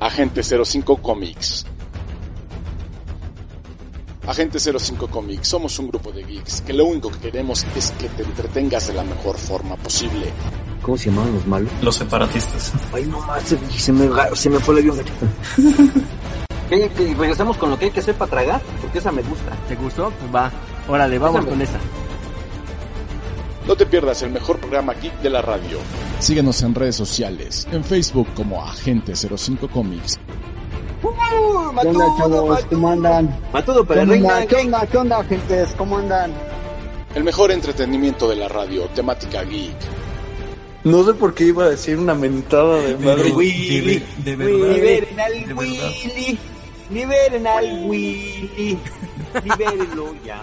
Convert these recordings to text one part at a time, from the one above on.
Agente 05 Comics. Agente 05 Comics, somos un grupo de geeks que lo único que queremos es que te entretengas de la mejor forma posible. ¿Cómo se llamaban los malos? Los separatistas. Ay, no más, se, se me, se me fue el avión. ¿Qué, qué, regresamos con lo que hay que hacer para tragar, porque esa me gusta. ¿Te gustó? Pues va. Órale, vamos Pásame. con esa. No te pierdas el mejor programa geek de la radio. Síguenos en redes sociales, en Facebook como Agente 05 Comics. ¡Uh, ¿Qué onda, chavos? ¿Cómo andan? Matudo, ¿Qué pero onda? reina. ¿Qué onda? ¿Qué onda, gentes? ¿Cómo andan? El mejor entretenimiento de la radio, temática geek. No sé por qué iba a decir una mentada de madre. Willy, de, ver- de verdad. liberen al. Willy, liberen al Willy, libérenlo ya.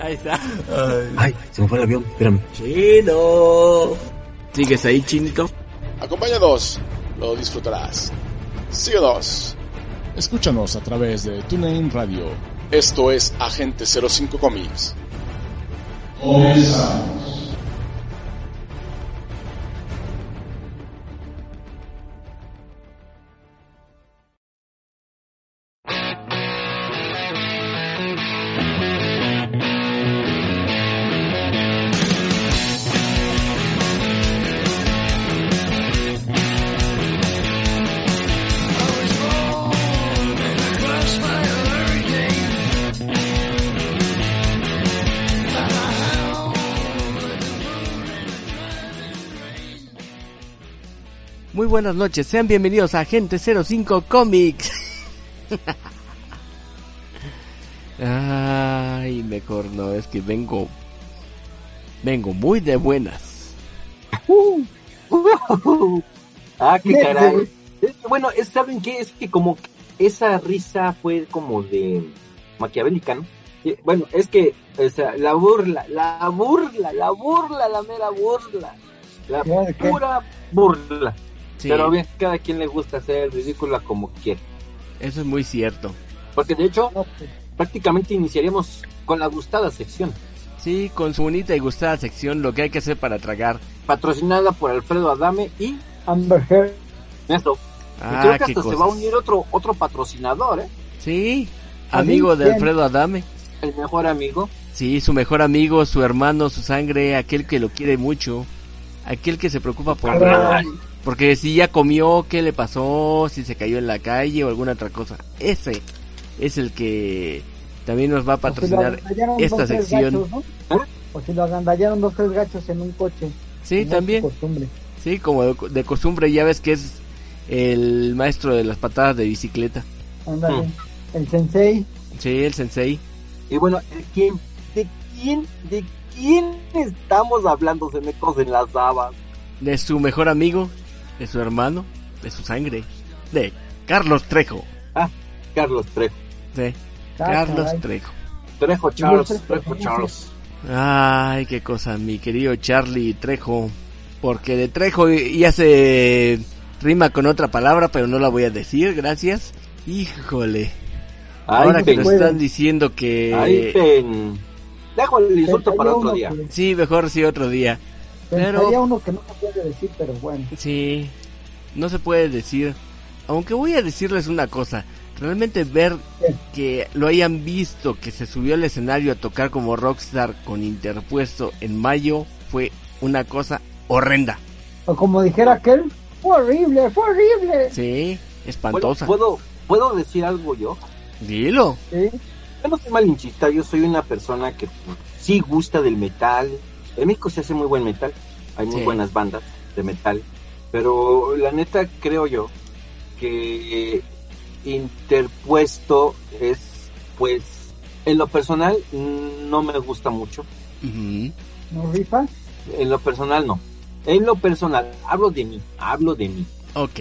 Ahí está. Ay, Ay, se me fue el avión, espérame. Chino. ¿Sigues ahí, chinito? Acompáñanos, lo disfrutarás. Síguenos. Escúchanos a través de TuneIn Radio. Esto es Agente 05 Comics. Comenzamos. Muy buenas noches, sean bienvenidos a Agente 05 Comics. Ay, mejor no, es que vengo. Vengo muy de buenas. Ah, qué caray. Bueno, es, ¿saben qué? Es que como que esa risa fue como de maquiavélica, ¿no? Bueno, es que, o sea, la burla, la burla, la burla, la mera burla. La pura burla. Sí, Pero bien, cada quien le gusta hacer ridícula como quiere. eso es muy cierto. Porque de hecho, prácticamente iniciaríamos con la gustada sección. Sí, con su bonita y gustada sección, lo que hay que hacer para tragar. Patrocinada por Alfredo Adame y Amber Heard. Y Ah, creo que qué hasta se cosas. va a unir otro, otro patrocinador, ¿eh? Sí, amigo de. Alfredo Adame. El mejor amigo. Sí, su mejor amigo, su hermano, su sangre, aquel que lo quiere mucho, aquel que se preocupa por él. Porque si ya comió, qué le pasó, si se cayó en la calle o alguna otra cosa. Ese es el que también nos va a O si lo patrocinar agandallaron esta dos, sección. gachos, ¿no? ¿Eh? O si lo agandallaron dos, tres gachos en un coche. Sí, Como también. costumbre. Sí, como de, de costumbre, ya ves que es el maestro de las patadas de bicicleta. Ándale. Mm. El sensei. Sí, el sensei. Y bueno, ¿de quién? ¿De quién? ¿De quién estamos hablando? Se me cosen las habas. De su mejor amigo, de su hermano, de su sangre. De Carlos Trejo. Carlos Trejo. Sí, Ah, Carlos caray. Trejo. Trejo Charles. Trejo. Charles. Ay, qué cosa, mi querido Charlie Trejo. Porque de Trejo ya se rima con otra palabra, pero no la voy a decir, gracias. Híjole. Ahora Ay, que nos están diciendo que... Ay. Dejo el insulto para otro día. Sí, mejor sí otro día. Pensaría Pero- uno que no se puede decir, pero bueno. Sí, no se puede decir. Aunque voy a decirles una cosa. Realmente ver ¿Qué? que lo hayan visto, que se subió al escenario a tocar como rockstar con interpuesto en mayo, fue una cosa horrenda. O como dijera aquel, fue horrible, fue horrible. Sí, ¿Puedo, espantosa. ¿puedo, ¿Puedo decir algo yo? Dilo. Sí. Yo no soy malinchista, yo soy una persona que pues, sí gusta del metal. En México se hace muy buen metal, hay muy Sí. buenas bandas de metal, pero la neta creo yo que interpuesto es, pues, en lo personal no me gusta mucho. ¿No rifa? en lo personal no. En lo personal, hablo de mí, hablo de mí. Ok,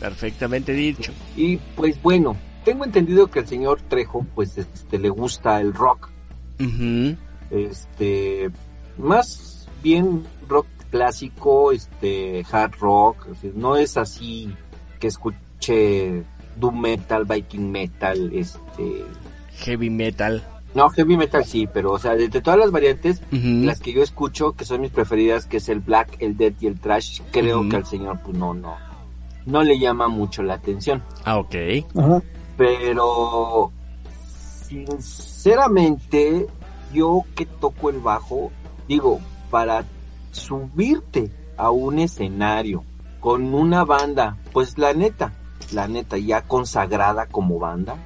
perfectamente dicho. Y pues bueno, tengo entendido que al señor Trejo, pues este, le gusta el rock. Este, más bien rock clásico, este, hard rock. No es así que escuche doom metal, viking metal, este, Heavy metal. no heavy metal sí, pero o sea, de, de todas las variantes, las que yo escucho, que son mis preferidas, que es el black, el death y el trash, creo que al señor, pues no, no, no le llama mucho la atención. Ah, ok. Pero sinceramente, yo que toco el bajo, digo, para subirte a un escenario con una banda, pues la neta, la neta ya consagrada como banda.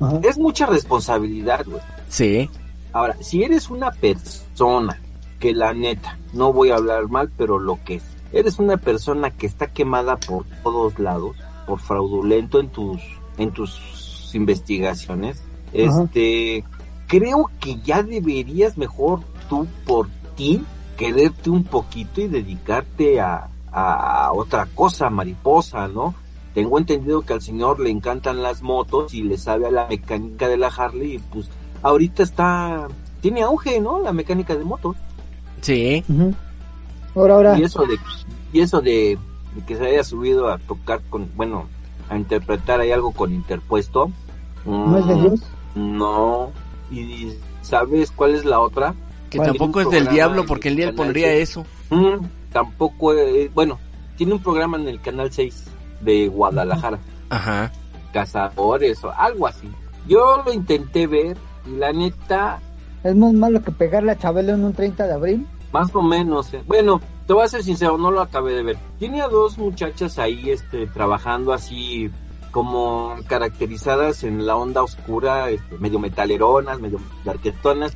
Ajá. es mucha responsabilidad, güey. Sí. Ahora, si eres una persona que la neta, no voy a hablar mal, pero lo que es, eres una persona que está quemada por todos lados, por fraudulento en tus, en tus investigaciones, este, creo que ya deberías mejor tú por ti quererte un poquito y dedicarte a, a otra cosa, mariposa, ¿no? Tengo entendido que al señor le encantan las motos y le sabe a la mecánica de la Harley y pues ahorita está, tiene auge, ¿no? La mecánica de motos. Sí. Ujú. Ahora, ahora. Y eso de, y eso de, de que se haya subido a tocar con, bueno, a interpretar ahí algo con interpuesto. ¿No es de mm, Dios? No. Y ¿sabes cuál es la otra? Que tampoco es del diablo porque el día pondría eso. Mm, tampoco, eh, bueno, tiene un programa en el canal 6 de Guadalajara. Ajá. Cazadores o algo así. Yo lo intenté ver y la neta, Es más malo que pegarle a Chabelo en un 30 de abril. más o menos. eh. Bueno, te voy a ser sincero, no lo acabé de ver. Tiene a dos muchachas ahí este, trabajando así como caracterizadas en la onda oscura, este, medio metaleronas, medio darquetonas.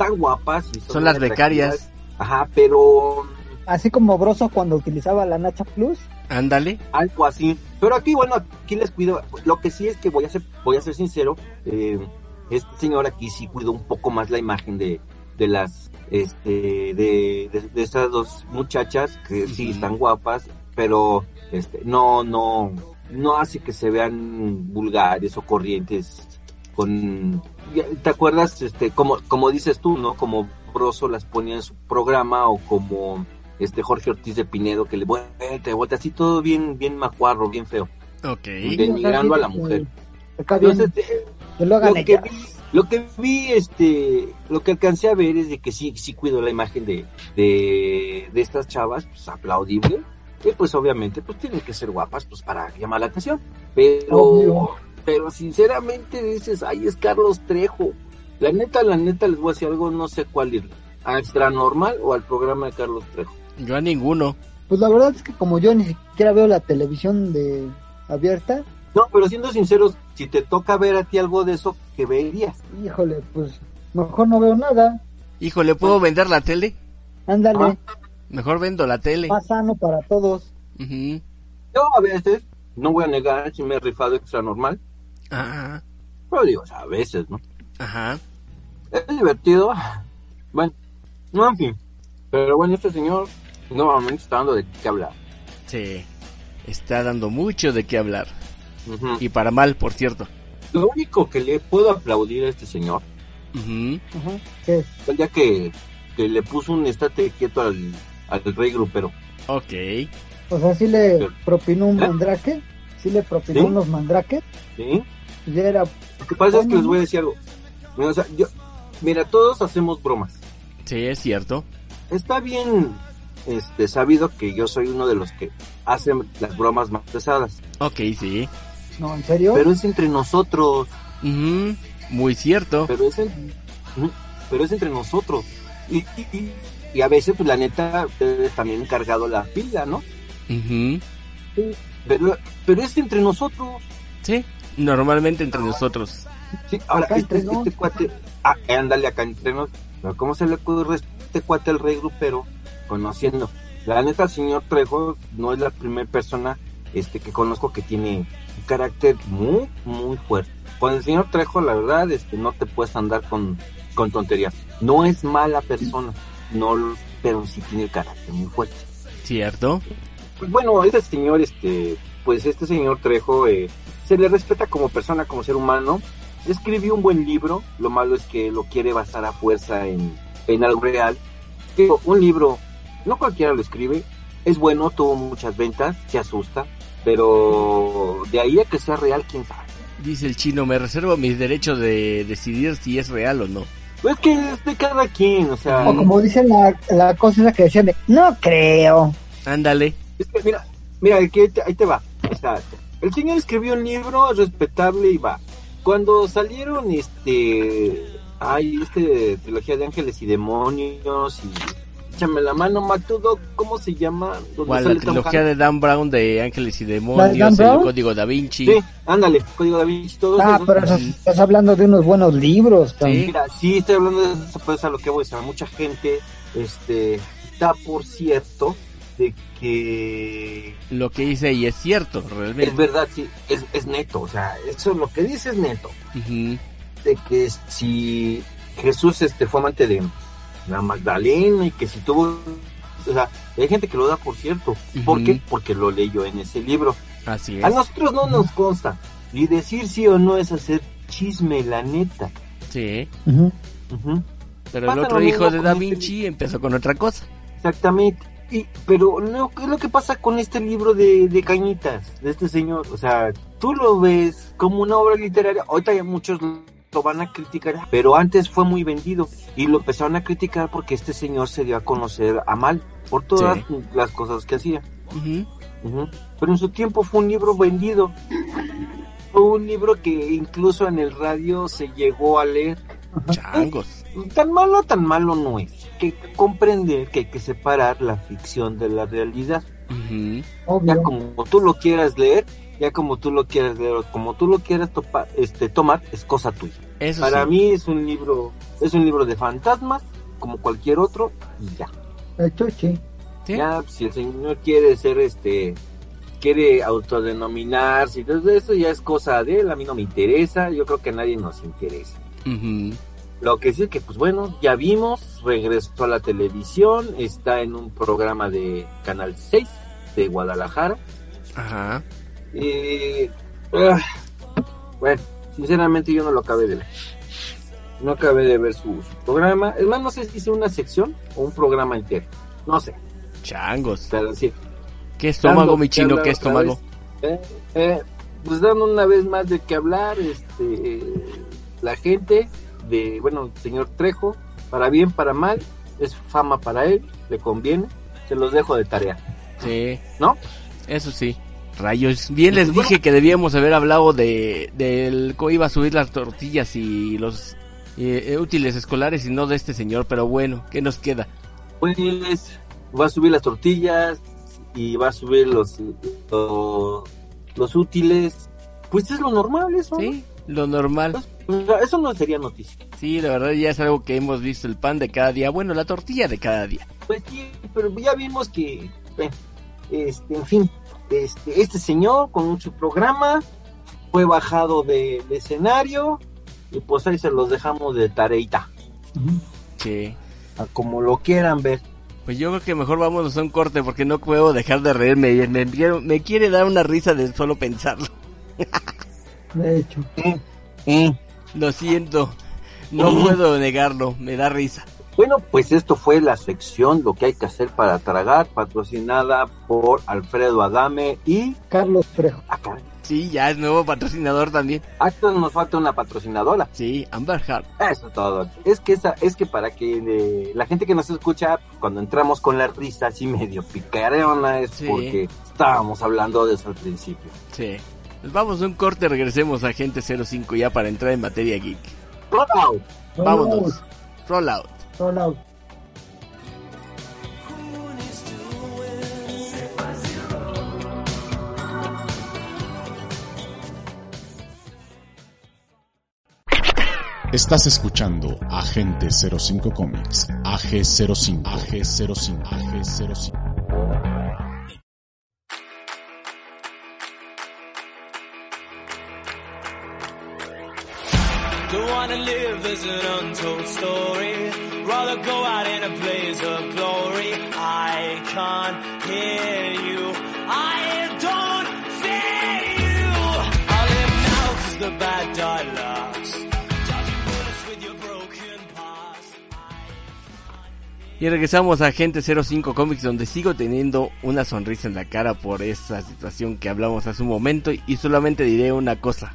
Están guapas. Y Son las becarias. Ajá, pero Así como Broso cuando utilizaba la Nacha Plus. Ándale. algo así. Pero aquí, bueno, aquí les cuido. Lo que sí es que voy a ser, voy a ser sincero. Eh, este señor aquí sí cuidó un poco más la imagen de, de las, este, de, de, de estas dos muchachas que sí están guapas, pero, este, no, no, no hace que se vean vulgares o corrientes con, ¿te acuerdas? Este, como, como dices tú, ¿no? Como Broso las ponía en su programa o como, este Jorge Ortiz de Pinedo que le vuelta, vuelta, así todo bien, bien macuarro, bien feo, Ok. denigrando a la mujer. Acá Entonces, eh, que lo hagan lo que ellas. vi, lo que vi, este, lo que alcancé a ver es de que sí, sí cuido la imagen de, de, de estas chavas, pues aplaudible, y pues obviamente, pues tienen que ser guapas, pues para llamar la atención, pero, Obvio. Pero sinceramente dices, ay, es Carlos Trejo, la neta, la neta, les voy a decir algo, no sé cuál ir, a Extra Normal o al programa de Carlos Trejo. Yo a ninguno. Pues la verdad es que como yo ni siquiera veo la televisión de abierta, No, pero siendo sinceros, si te toca ver a ti algo de eso, ¿qué verías? híjole, pues mejor no veo nada. Híjole, ¿puedo vender la tele? Ándale, Mejor vendo la tele. más sano para todos. Yo a veces, no voy a negar si me he rifado extra normal, Ajá. pero digo, o sea, a veces, ¿no? Ajá. Es divertido. Bueno, no, en fin. Pero bueno, este señor nuevamente está dando de qué hablar. Sí. Está dando mucho de qué hablar. Y para mal, por cierto. Lo único que le puedo aplaudir a este señor Ujú. Ajá. ¿Qué? fue el día que, que le puso un estate quieto al, al rey grupero. Ok. O sea, sí le propinó un ¿Eh? mandrake, sí le propinó ¿Sí? unos mandraques, ¿Sí? Ya era, Lo que pasa es que les voy a decir algo. Mira, o sea, yo, mira, todos hacemos bromas. Sí, es cierto. Está bien este, sabido que yo soy uno de los que hacen las bromas más pesadas. Ok, sí. no, en serio, Pero es entre nosotros. Ujú. Muy cierto. pero es, en- pero es entre nosotros. Y, y, y- y a veces, pues la neta, ustedes también han cargado la pila, ¿no? Pero, pero es entre nosotros. Sí. Normalmente entre nosotros. Sí, ahora, Acá este, este cuate, ah, ándale acá entre nos. Pero ¿cómo se le ocurre este cuate el rey grupero conociendo? La neta, el señor Trejo no es la primera persona este que conozco que tiene un carácter muy, muy fuerte. Con el señor Trejo, la verdad, este, no te puedes andar con, con tonterías. No es mala persona, no, lo- pero sí tiene el carácter muy fuerte. ¿Cierto? Pues bueno, este señor, este, pues este señor Trejo, eh, se le respeta como persona, como ser humano. Escribió un buen libro, lo malo es que lo quiere basar a fuerza en, en algo real. Digo, un libro, no cualquiera lo escribe, es bueno, tuvo muchas ventas, se asusta, pero de ahí a que sea real, quién sabe. Dice el chino, me reservo mis derechos de decidir si es real o no. Pues que es de cada quien, o sea... O como dicen la, la cosa esa que decían de, no creo. Ándale. Es que mira, mira, ahí te va. O sea, el señor escribió un libro respetable y va. Cuando salieron, este, hay este trilogía de ángeles y demonios y échame la mano, Matudo, ¿cómo se llama? ¿Cuál? La trilogía de Dan Brown de Ángeles y ¿La de Demonios, el? Código Da Vinci. Sí, ándale, Código da Vinci, todos Ah, esos. pero eso- estás hablando de unos buenos libros. Sí. Mira, sí estoy hablando de eso, pues a lo que voy, o sea, mucha gente, este, da por cierto de que Lo que dice y es cierto, es realmente. verdad, sí, es, es neto, o sea, eso lo que dice es neto. De que si Jesús este fue amante de la Magdalena y que si tuvo o sea hay gente que lo da por cierto ¿por qué? porque lo leyó en ese libro Así es. a nosotros no nos consta y decir sí o no es hacer chisme la neta Sí. Pero Pasa el otro hijo de Da este Vinci empezó con otra cosa. exactamente y, pero no, ¿qué es lo que pasa con este libro de, de Cañitas de este señor? O sea, tú lo ves como una obra literaria ahorita ya muchos lo van a criticar, pero antes fue muy vendido y lo empezaron a criticar porque este señor se dio a conocer a mal por todas Sí. las cosas que hacía. Pero en su tiempo fue un libro vendido. Fue un libro que incluso en el radio se llegó a leer. Changos. Tan malo, tan malo no es. Que comprender que hay que separar la ficción de la realidad. Ujú. Ya Obvio. como tú lo quieras leer, ya como tú lo quieras leer, o como tú lo quieras topa- este, tomar, es cosa tuya. Eso Para sí. mí es un libro, es un libro de fantasmas, como cualquier otro, y ya. De hecho, sí. Sí. Ya, si el señor quiere ser este, quiere autodenominarse y todo eso, ya es cosa de él, a mí no me interesa, yo creo que a nadie nos interesa. Ujú. Lo que sí que, pues bueno, ya vimos, regresó a la televisión, está en un programa de Canal 6 de Guadalajara. Ajá. Y, ah, bueno, sinceramente yo no lo acabé de ver. No acabé de ver su, su programa. Es más, no sé si hice una sección o un programa entero. No sé, Changos. pero sí. ¿Qué estómago, mi chino? ¿Qué estómago? Eh, eh, pues dando una vez más de qué hablar, este, la gente de, bueno, señor Trejo, para bien, para mal, es fama para él, le conviene, se los dejo de tarea, Sí. ¿no? Eso sí. Rayos. Bien les Bueno. dije que debíamos haber hablado de del iba a subir las tortillas y los eh, útiles escolares y no de este señor, pero bueno, ¿qué nos queda? Pues va a subir las tortillas y va a subir los, los, los útiles, pues es lo normal eso. Sí, lo normal. Eso no sería noticia. Sí, la verdad ya es algo que hemos visto, el pan de cada día, bueno, la tortilla de cada día. Pues sí, pero ya vimos que, este, en fin, este, este señor con su programa fue bajado de, de escenario y pues ahí se los dejamos de tareita, Sí. a como lo quieran ver. Pues yo creo que mejor vamos a un corte porque no puedo dejar de reírme. Me, quiero- me quiere dar una risa de solo pensarlo. De hecho. Eh, Lo siento. No puedo negarlo. Me da risa. Bueno, pues esto fue la sección Lo que hay que hacer para tragar, patrocinada por Alfredo Adame y Carlos Trejo. acá. Sí, ya es nuevo patrocinador también. Acá nos falta una patrocinadora. Sí, Amber Heart. Eso es todo. Es que esa, es que para que eh, la gente que nos escucha, cuando entramos con la risa así medio picareona, es Sí. porque estábamos hablando de eso al principio. Sí. Pues vamos a un corte, regresemos a Agente 05 ya para entrar en materia geek. Roll out. Vámonos. Roll out. Roll out. Estás escuchando Agente 05 Comics, AG05, AG05, AG05. Don't wanna live as an untold story. rather go out in a blaze of glory. I can't hear you. I don't fear you. I live now 'cause the bad die past. Y regresamos a Agente 05 Comics donde sigo teniendo una sonrisa en la cara por esa situación que hablamos hace un momento y solamente diré una cosa.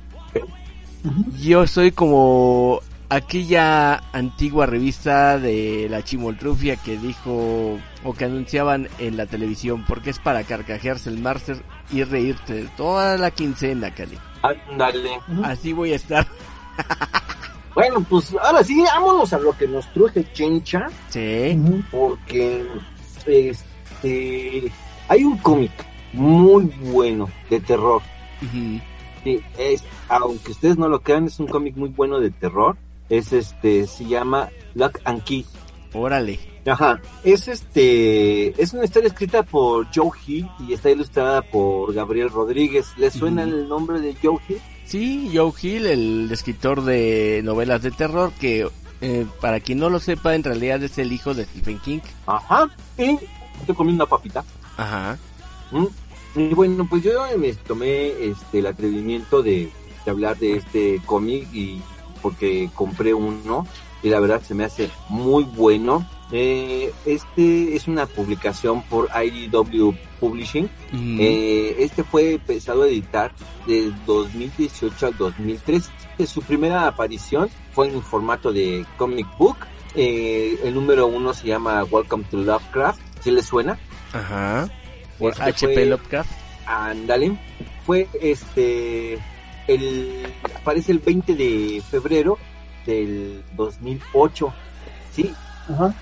Yo soy como aquella antigua revista de la Chimoltrufia que dijo o que anunciaban en la televisión porque es para carcajearse el máster y reírte de toda la quincena, Cali. Ándale. Así voy a estar. Bueno, pues ahora sí, vámonos a lo que nos truje Chencha, Sí. Porque este hay un cómic muy bueno de terror. Ujú. Sí, es, aunque ustedes no lo crean, es un cómic muy bueno de terror. Es este, se llama Lock and Key. Órale. Ajá, es este, es una historia escrita por Joe Hill y está ilustrada por Gabriel Rodríguez. ¿Les suena el nombre de Joe Hill? Sí, Joe Hill, el escritor de novelas de terror que eh, para quien no lo sepa en realidad es el hijo de Stephen King. Ajá, y estoy comiendo una papita. Ajá. ¿Mm? Y bueno, pues yo me tomé este el atrevimiento de, de hablar de este cómic y porque compré uno y la verdad se me hace muy bueno. Eh, este es una publicación por IDW Publishing. Ujú. Eh, este fue empezado a editar de 2018 al 2013. Su primera aparición fue en un formato de comic book. Eh, el número uno se llama Welcome to Lovecraft. ¿Sí le suena? Ajá. Por Este HP fue- Lovecraft. Ándale. Fue este. El, aparece el 20 de febrero del 2008. Sí. Ajá.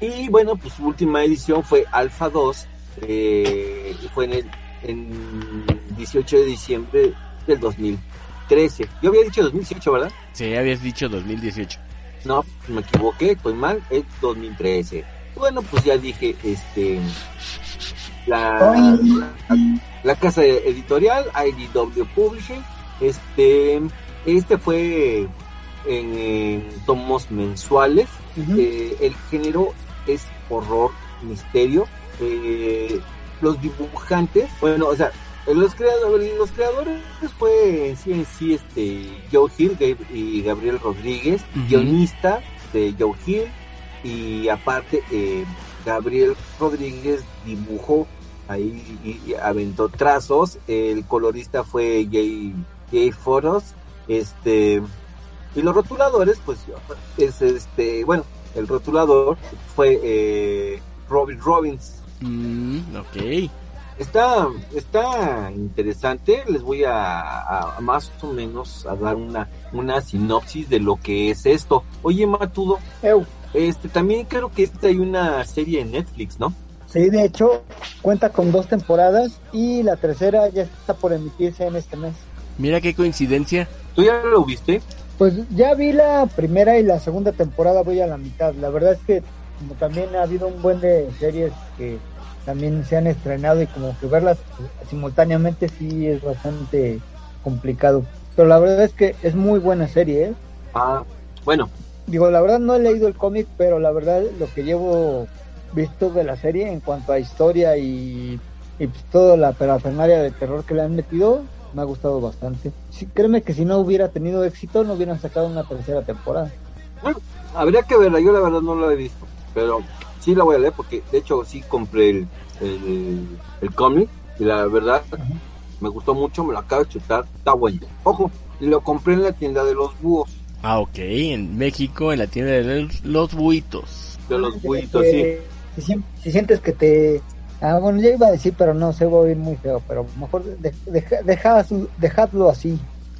Y bueno, pues su última edición fue Alpha 2. eh, y fue en el en 18 de diciembre del 2013. Yo había dicho 2018, ¿verdad? Sí, habías dicho 2018. No, me equivoqué, estoy mal, es 2013. Bueno, pues ya dije, este, la, la, la casa editorial, IDW Publishing, este, este fue en, en tomos mensuales, eh, el género es horror, misterio, eh, los dibujantes, bueno, o sea, los creadores, los creadores fue en sí en sí este Joe Hill y Gabriel Rodríguez, guionista de Joe Hill y aparte eh, Gabriel Rodríguez dibujó ahí y, y aventó trazos, el colorista fue Jay, Jay Foros, este y los rotuladores pues es este bueno el rotulador fue eh, Robin Robbins Mm, ok. Está, está interesante. Les voy a, a- a más o menos a dar una, una sinopsis de lo que es esto. Oye, Matudo, este también creo que esta hay una serie en Netflix, ¿no? Sí, de hecho, cuenta con dos temporadas y la tercera ya está por emitirse en este mes. Mira qué coincidencia. ¿Tú ya lo viste? Pues ya vi la primera y la segunda temporada, voy a la mitad. La verdad es que como también ha habido un buen de series que también se han estrenado y como que verlas simultáneamente sí es bastante complicado. Pero la verdad es que es muy buena serie, ¿eh? Ah, bueno, Digo, la verdad no he leído el cómic, pero la verdad lo que llevo visto de la serie en cuanto a historia y, y pues toda la parafernalia de terror que le han metido, me ha gustado bastante. Sí, créeme que si no hubiera tenido éxito, no hubieran sacado una tercera temporada. habría que verla. Yo la verdad no la he visto, pero sí la voy a leer porque de hecho sí compré el, el, el cómic y la verdad me gustó mucho, me lo acabo de chutar, está bueno. Ojo, lo compré en la tienda de los búhos, Ah, ok. En México, en la tienda de los, buitos. de los Que- buitos, sí. Si, sien- si sientes que te... Ah, bueno, ya iba a decir, pero no, se va a oír muy feo, pero mejor de- deja, deja su- dejadlo así.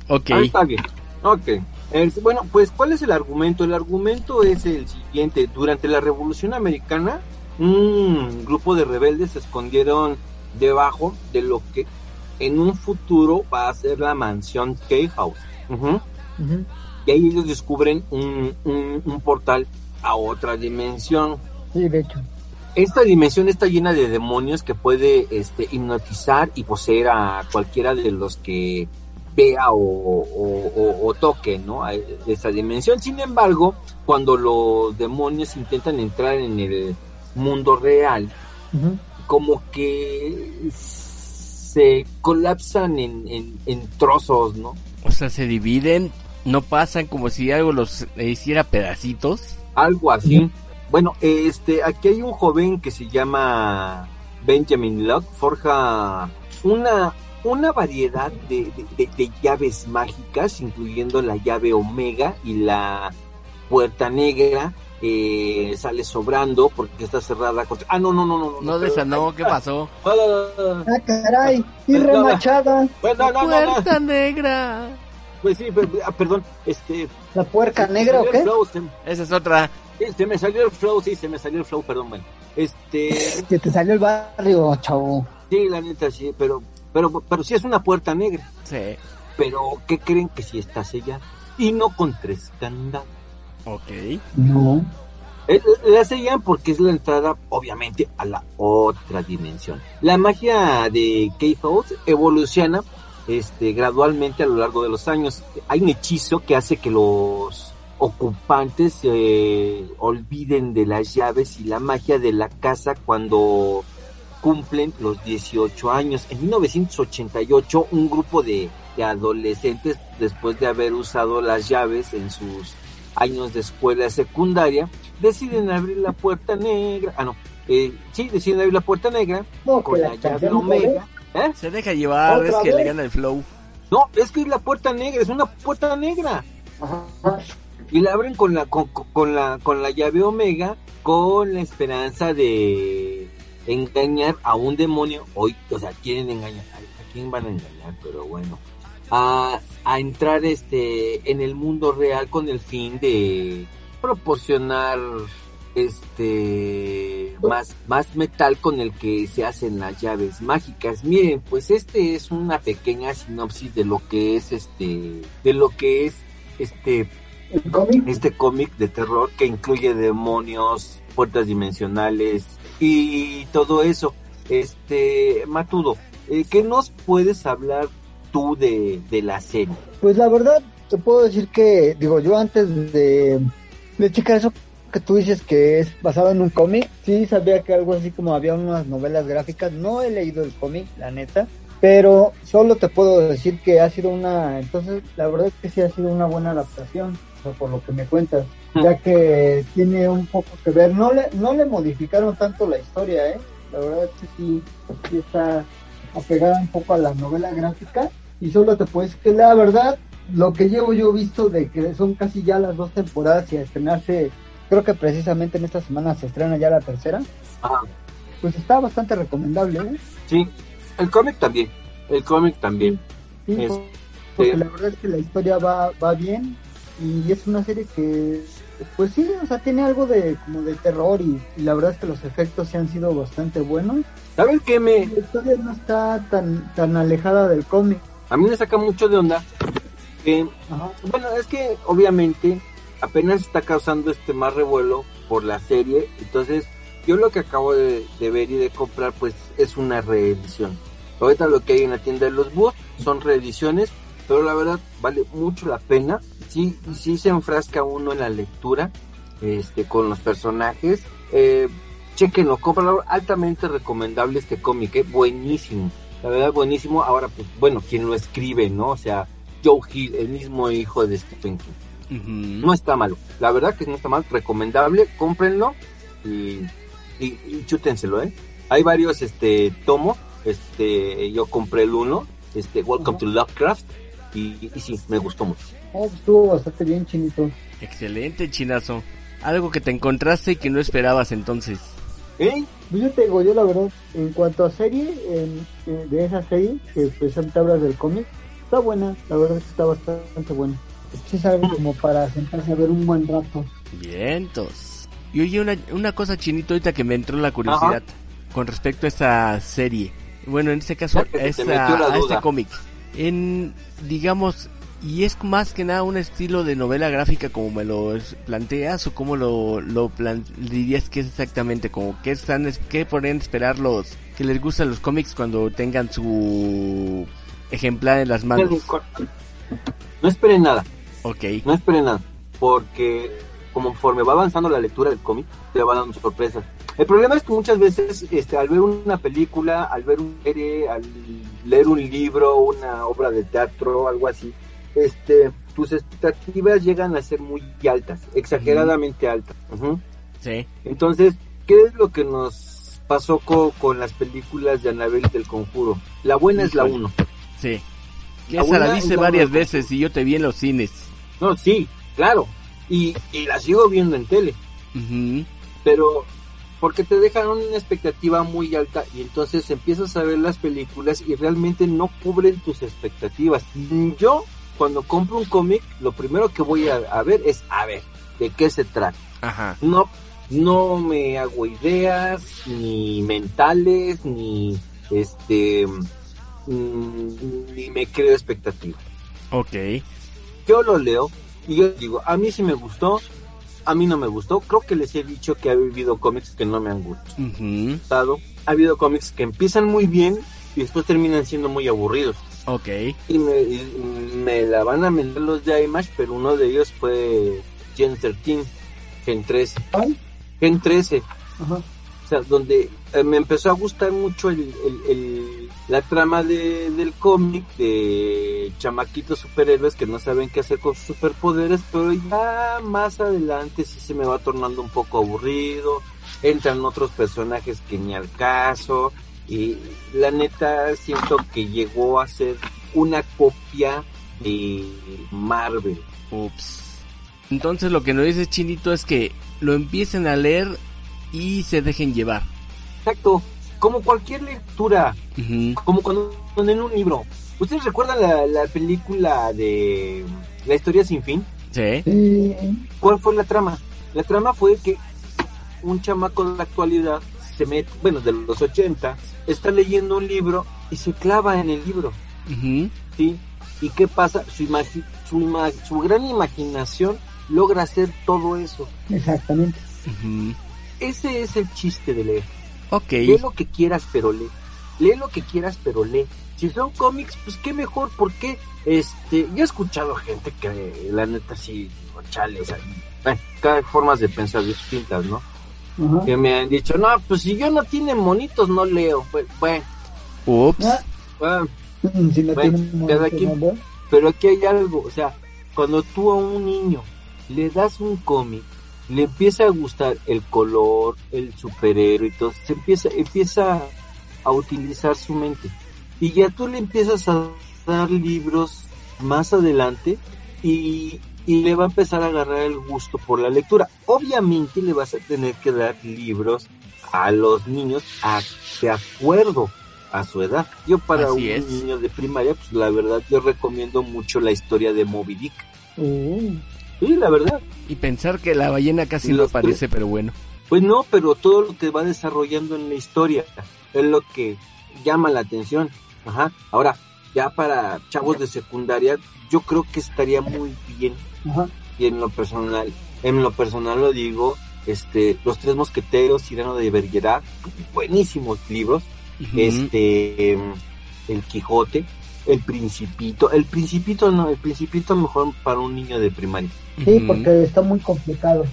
Ok. Ahí está bien. Ok. Es- bueno, pues, ¿cuál es el argumento? El argumento es el siguiente. Durante la Revolución Americana, un grupo de rebeldes se escondieron debajo de lo que en un futuro va a ser la mansión K-House. Ujú. Ujú. Y ahí ellos descubren un, un- un portal a otra dimensión. Sí, de hecho. Esta dimensión está llena de demonios que puede este, hipnotizar y poseer a cualquiera de los que vea o, o- o- o toque, ¿no? A esa dimensión. Sin embargo, cuando los demonios intentan entrar en el mundo real, como que se colapsan en, en, en trozos, ¿no? O sea, se dividen, no pasan como si algo los hiciera pedacitos. Algo así. Bueno, este, aquí hay un joven que se llama Benjamin Locke, forja una, una variedad de, de- de- de llaves mágicas, incluyendo la llave Omega y la puerta negra. eh, sale sobrando porque está cerrada contra... Ah, no, no, no, no. No de esa, no, ¿qué pasó? No, no, no, no. Ah, caray, y remachada, Bueno, no, no, no, no. Puerta negra. Pues sí, ah, perdón, este... la puerca negra o qué? Esa es otra. Se me salió el flow, sí, se me salió el flow, perdón, bueno. Este... Que te salió el barrio, chavo. Sí, la neta sí, pero, pero, pero sí es una puerta negra. Sí. Pero, ¿qué creen que sí está sellada? Y no con tres candados. Ok. No. Eh, La sellan porque es la entrada, obviamente, a la otra dimensión. La magia de K-House evoluciona este, gradualmente a lo largo de los años. Hay un hechizo que hace que los ocupantes se olviden de las llaves y la magia de la casa cuando cumplen los 18 años. En 1988, un grupo de, de adolescentes, después de haber usado las llaves en sus años de escuela secundaria, deciden abrir la puerta negra. Ah, no. Eh, sí, deciden abrir la puerta negra No, con la la llave omega. ¿Eh? Se deja llevar, es ¿Otra que le gana el flow. No, es que es la puerta negra, es una puerta negra. Ajá. Y la abren con la, con, con- la, con la llave omega, con la esperanza de engañar a un demonio. Hoy, o sea, quieren engañar. ¿A a quién van a engañar? Pero bueno. A, a entrar este en el mundo real con el fin de proporcionar este más, más metal con el que se hacen las llaves mágicas. Miren, pues este es una pequeña sinopsis de lo que es este, de lo que es este El cómic. este cómic de terror que incluye demonios, puertas dimensionales y todo eso. Este, Matudo, eh, ¿qué nos puedes hablar tú de, de la serie? Pues la verdad, te puedo decir que, digo, yo antes de, de checar eso que tú dices que es basado en un cómic, sí sabía que algo así como había unas novelas gráficas, no he leído el cómic, la neta, pero solo te puedo decir que ha sido una, entonces la verdad es que sí ha sido una buena adaptación, por lo que me cuentas, ya que tiene un poco que ver, no le, no le modificaron tanto la historia, eh, la verdad es que sí, sí está apegada un poco a la novela gráfica y solo te puedes que la verdad lo que llevo yo visto de que son casi ya las dos temporadas y a estrenarse creo que precisamente en esta semana se estrena ya la tercera Ajá. pues está bastante recomendable ¿eh? Sí, el cómic también, el cómic también. Sí, Es- por- porque sí. la verdad es que la historia va, va bien y es una serie que pues sí, o sea, tiene algo de como de terror y, y la verdad es que los efectos sí han sido bastante buenos. ¿Sabes qué me, La historia no está tan tan alejada del cómic. a mí me saca mucho de onda? Que Ajá. Bueno, es que obviamente apenas está causando este más revuelo por la serie, entonces yo lo que acabo de, de ver y de comprar pues es una reedición. Ahorita lo que hay en la tienda de los búhos son reediciones, pero la verdad vale mucho la pena. Sí, sí se enfrasca uno en la lectura, este, con los personajes. Eh, chequenlo, cómpralo, altamente recomendable este cómic, eh, buenísimo. La verdad, buenísimo. Ahora, pues, bueno, quien lo escribe, ¿no? O sea, Joe Hill, el mismo hijo de Stephen King. No está malo. La verdad que no está mal. Recomendable. Cómprenlo y, y, y chútenselo, ¿eh? Hay varios este tomos. Este, yo compré el uno. Este, Welcome to Lovecraft. Y, y sí, me gustó mucho. Oh, estuvo bastante bien, chinito. Excelente, chinazo. Algo que te encontraste y que no esperabas entonces. ¿Eh? Pues yo te digo, yo la verdad, en cuanto a serie, en- eh, de esa serie, que precisamente hablas del cómic, está buena, la verdad es que está bastante buena. Sí es algo como para sentarse a ver un buen rato. Vientos. Y oye, una, una cosa chinito ahorita que me entró la curiosidad con respecto a esta serie. Bueno, en este caso, a, esta- a este cómic. En, digamos, y es más que nada un estilo de novela gráfica como me lo planteas o cómo lo, lo dirías que es exactamente como que están, qué podrían esperar los que les gustan los cómics cuando tengan su ejemplar en las manos. No esperen nada, Ok. no esperen nada, porque conforme va avanzando la lectura del cómic, te va dando sorpresas. El problema es que muchas veces, este, al ver una película, al ver un serie, al leer un libro, una obra de teatro, algo así, este, tus expectativas llegan a ser muy altas, exageradamente altas. Sí. Entonces, ¿qué es lo que nos pasó co- con las películas de Annabelle del Conjuro? La buena es la Híjole. 1. Sí. La esa la la varias veces y yo te vi en los cines. No, sí, claro. Y, y la sigo viendo en tele. Pero porque te dejan una expectativa muy alta y entonces empiezas a ver las películas y realmente no cubren tus expectativas. Yo, cuando compro un cómic, lo primero que voy a, a ver es, a ver, ¿de qué se trata? Ajá. No, no me hago ideas, ni mentales, ni este, mm, ni me creo expectativas. Ok. Yo lo leo y yo digo, a mí sí me gustó, a mí no me gustó. Creo que les he dicho que ha habido cómics que no me han gustado. Ha habido cómics que empiezan muy bien y después terminan siendo muy aburridos. Ok. Y me, y me la van a vender los de IMAX, pero uno de ellos fue Gen 13, Gen 13. ¿Cuál? Gen 13, Ajá. o sea, donde eh, me empezó a gustar mucho el, el- el- la trama de, del cómic de chamaquitos superhéroes que no saben qué hacer con sus superpoderes, pero ya más adelante sí se me va tornando un poco aburrido, entran otros personajes que ni al caso, y la neta siento que llegó a ser una copia de Marvel. Ups. Entonces lo que nos dice Chinito es que lo empiecen a leer y se dejen llevar. Exacto, como cualquier lectura, como cuando en un libro. ¿Ustedes recuerdan la, la película de La historia sin fin? Sí. Sí. ¿Cuál fue la trama? La trama fue que un chamaco de la actualidad se mete, bueno, de los 80, está leyendo un libro y se clava en el libro. ¿sí? ¿Y qué pasa? Su, imagi- su, ima- su gran imaginación logra hacer todo eso. Exactamente. Ese es el chiste de leer. Ok. Lee lo que quieras, pero lee. Lee lo que quieras, pero lee. Si son cómics, pues qué mejor, porque este, yo he escuchado gente que la neta sí, chale, o sea, bueno, cada formas de pensar distintas, ¿no? Que me han dicho, no, pues si yo no tiene monitos, no leo. Pues, bueno, Ups. Ah, bueno, Si no Bueno, pero aquí hay algo, o sea, cuando tú a un niño le das un cómic, le empieza a gustar el color, el superhéroe y todo, se empieza, empieza a utilizar su mente. Y ya tú le empiezas a dar libros más adelante y, y le va a empezar a agarrar el gusto por la lectura. Obviamente le vas a tener que dar libros a los niños a- de acuerdo a su edad. Yo para Así un es. niño de primaria, pues la verdad yo recomiendo mucho la historia de Moby Dick. Uh, Sí, la verdad. Y pensar que la ballena casi no aparece, pero bueno. Pues no, pero todo lo que va desarrollando en la historia es lo que llama la atención. Ajá. Ahora, ya para chavos de secundaria, yo creo que estaría muy bien. ajá. Y en lo personal, en lo personal lo digo, este, Los Tres Mosqueteros, Cyrano de Bergerac, buenísimos libros. Este, em, El Quijote, El Principito. El Principito no, el Principito mejor para un niño de primaria. Sí, porque está muy complicado.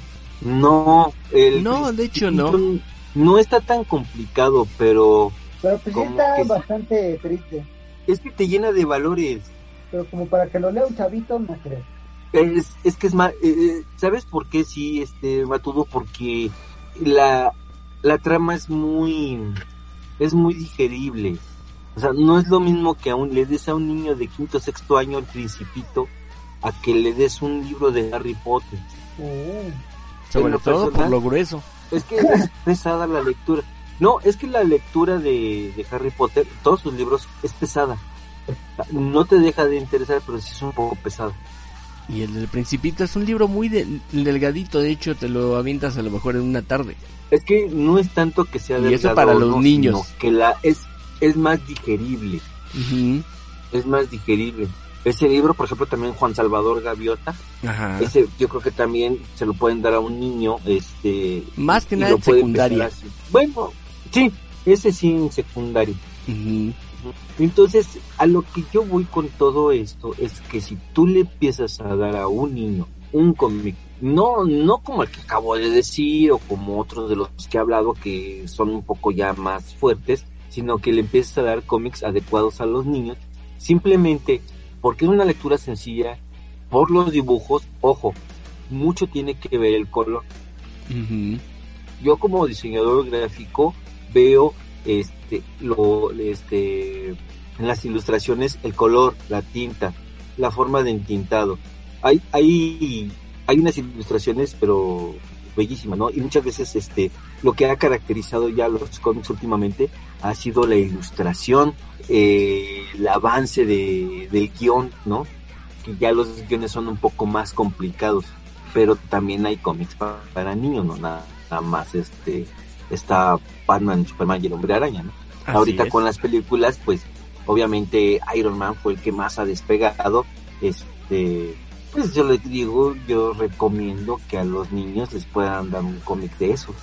No, el No, de hecho, no. No está tan complicado, pero Pero pues está bastante triste. es que te llena de valores. Pero como para que lo lea un chavito, no creo. Es, es que es más, ¿sabes por qué sí, este, Matudo? Porque la, la trama es muy, es muy digerible. O sea, no es lo mismo que aún le des a un niño de quinto sexto año el principito a que le des un libro de Harry Potter. Uh, Sobre todo por lo grueso. Es que es pesada la lectura. No, es que la lectura de, de Harry Potter, todos sus libros, es pesada. No te deja de interesar, pero sí es un poco pesada. Y el del Principito es un libro muy de- delgadito, de hecho te lo avientas a lo mejor en una tarde. Es que no es tanto que sea Y eso delgado para o los no, niños. que la es es más digerible, es más digerible. Ese libro, por ejemplo, también Juan Salvador Gaviota, Ajá. ese yo creo que también se lo pueden dar a un niño, este Más que nada en secundaria. Bueno, sí, ese sí en secundario. Ujú. Entonces, a lo que yo voy con todo esto es que si tú le empiezas a dar a un niño un cómic, no, no como el que acabo de decir o como otros de los que he hablado que son un poco ya más fuertes, sino que le empiezas a dar cómics adecuados a los niños, simplemente porque es una lectura sencilla, por los dibujos, ojo, mucho tiene que ver el color. Yo como diseñador gráfico veo este lo este en las ilustraciones el color la tinta la forma de entintado. Hay hay hay unas ilustraciones pero bellísimas no y muchas veces este lo que ha caracterizado ya los cómics últimamente ha sido la ilustración eh, el avance de, del guion no que ya los guiones son un poco más complicados pero también hay cómics pa- para, niños no nada, nada más este está Batman Superman y el Hombre Araña no Así ahorita es. con las películas pues obviamente Iron Man fue el que más ha despegado este pues yo les digo yo recomiendo que a los niños les puedan dar un cómic de esos.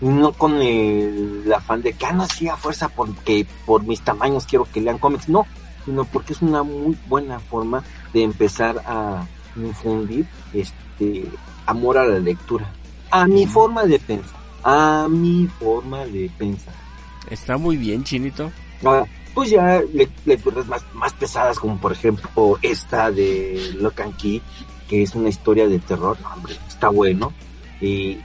No con el, el afán de que ah no sí a fuerza porque por mis tamaños quiero que lean cómics no sino porque es una muy buena forma de empezar a infundir este amor a la lectura. A mi forma de pensar a mi forma de pensar. Está muy bien, Chinito. Ah, pues ya le- lecturas más, más pesadas como por ejemplo esta de Lock and Key que es una historia de terror no, hombre está bueno y,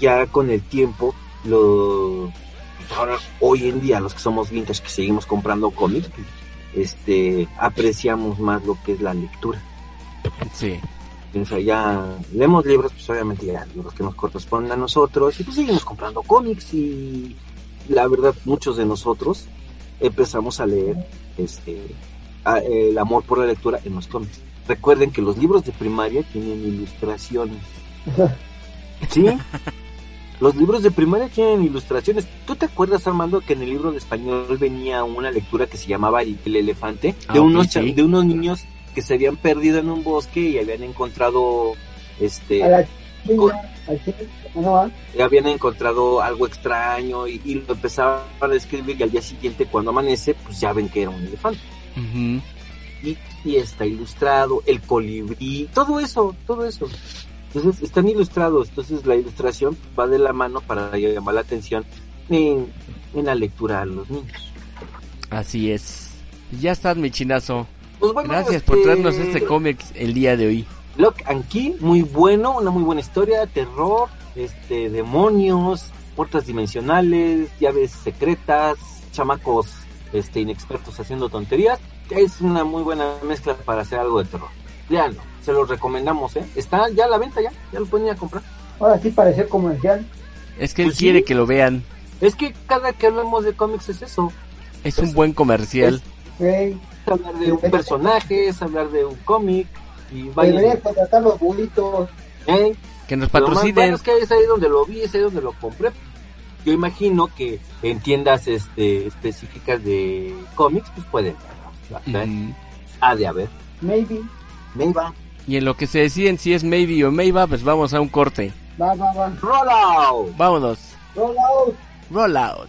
ya con el tiempo lo pues ahora hoy en día los que somos vintage que seguimos comprando cómics este apreciamos más lo que es la lectura Sí. o sea, ya leemos libros, pues obviamente ya libros que nos corresponden a nosotros, y pues seguimos comprando cómics y la verdad muchos de nosotros empezamos a leer este a- el amor por la lectura en los cómics. Recuerden que los libros de primaria tienen ilustraciones. ¿Sí? Los libros de primaria tienen ilustraciones. ¿Tú te acuerdas, Armando, que en el libro de español venía una lectura que se llamaba El el elefante? Ah, De, unos, sí. de unos niños que se habían perdido en un bosque y habían encontrado este A la no, habían encontrado algo extraño y, y lo empezaban a describir y al día siguiente cuando amanece pues ya ven que era un elefante y, y está ilustrado el colibrí todo eso todo eso entonces están ilustrados entonces la ilustración va de la mano para llamar la atención en, en la lectura a los niños Así es. Ya estás, mi chinazo. pues bueno Gracias por este, traernos este cómic el día de hoy. Lock and Key, muy bueno, una muy buena historia, terror, este, demonios, puertas dimensionales, llaves secretas, chamacos, este, inexpertos haciendo tonterías. Es una muy buena mezcla para hacer algo de terror. Leanlo, se los recomendamos, ¿eh? Está ya a la venta ya, ya lo pueden ir a comprar. ahora sí parece comercial. Es que él Pues sí. quiere que lo vean. Es que cada que hablamos de cómics es eso, Es un buen comercial. Es hablar de un personaje, es hablar de un cómic, y debería vaya, contratar los bulitos. ¿eh? Que nos patrocinen. bueno es que es ahí donde lo vi, es ahí donde lo compré. Yo imagino que en tiendas este, específicas de cómics, pues pueden. Ujú. Ha de haber. Maybe. Maybe. Y en lo que se deciden si es maybe o maybe, pues vamos a un corte. Va, va, va. Roll out. Vámonos. Roll out. Roll out.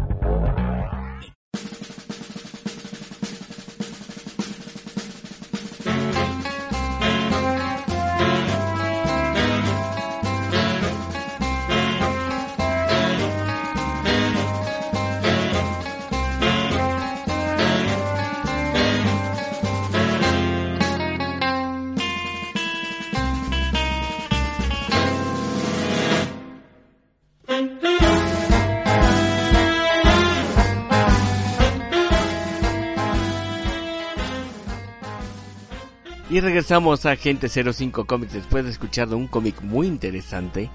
Y regresamos a Agente 05 Comics después de escuchar de un cómic muy interesante.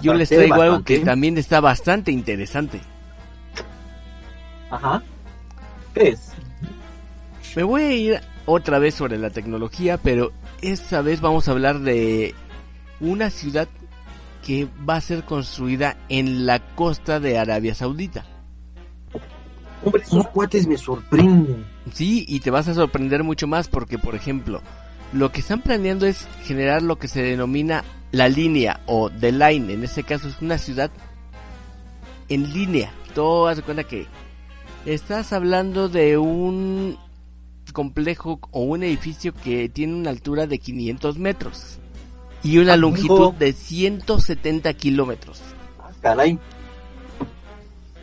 Yo les traigo algo que también está bastante interesante. Ajá. ¿Qué es? Me voy a ir otra vez sobre la tecnología, pero esta vez vamos a hablar de una ciudad que va a ser construida en la costa de Arabia Saudita. Hombre, esos cuates me sorprenden. Sí, y te vas a sorprender mucho más porque, por ejemplo, lo que están planeando es generar lo que se denomina la línea o the line. En este caso es una ciudad en línea. Todo hace cuenta que estás hablando de un complejo o un edificio que tiene una altura de 500 metros y una longitud de 170 kilómetros. Ah, caray.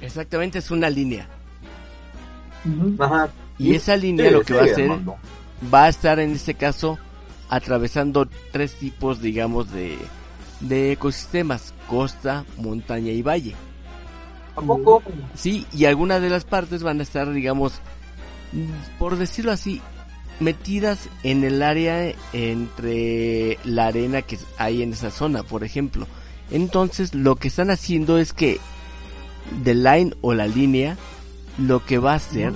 Exactamente es una línea. Ajá. Y esa línea Sí, lo que sí, va a hacer Armando. va a estar en este caso atravesando tres tipos, digamos, de, de ecosistemas, costa, montaña y valle. ¿A poco? Sí, y algunas de las partes van a estar, digamos, por decirlo así, metidas en el área entre la arena que hay en esa zona, por ejemplo. Entonces, lo que están haciendo es que The Line o la línea, lo que va a hacer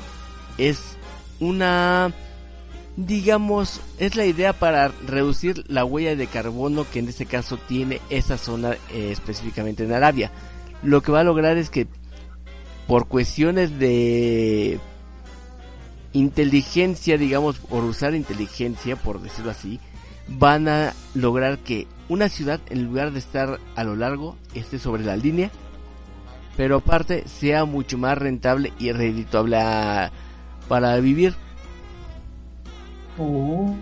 es una, digamos, es la idea para reducir la huella de carbono que en este caso tiene esa zona eh, específicamente en Arabia. Lo que va a lograr es que por cuestiones de inteligencia, digamos, por usar inteligencia, por decirlo así, van a lograr que una ciudad, en lugar de estar a lo largo, esté sobre la línea, pero aparte sea mucho más rentable y redituable para vivir. Oh.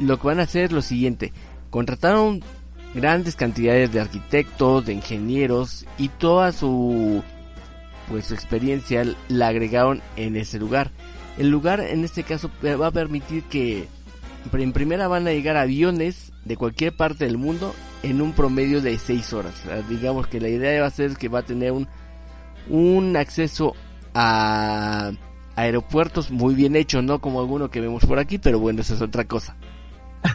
Lo que van a hacer es lo siguiente, contrataron grandes cantidades de arquitectos, de ingenieros y toda su pues su experiencia la agregaron en ese lugar. El lugar en este caso eh, va a permitir que en primera van a llegar aviones de cualquier parte del mundo en un promedio de 6 horas. Digamos que la idea va a ser que va a tener un, un acceso a aeropuertos muy bien hecho, no como alguno que vemos por aquí, pero bueno, eso es otra cosa.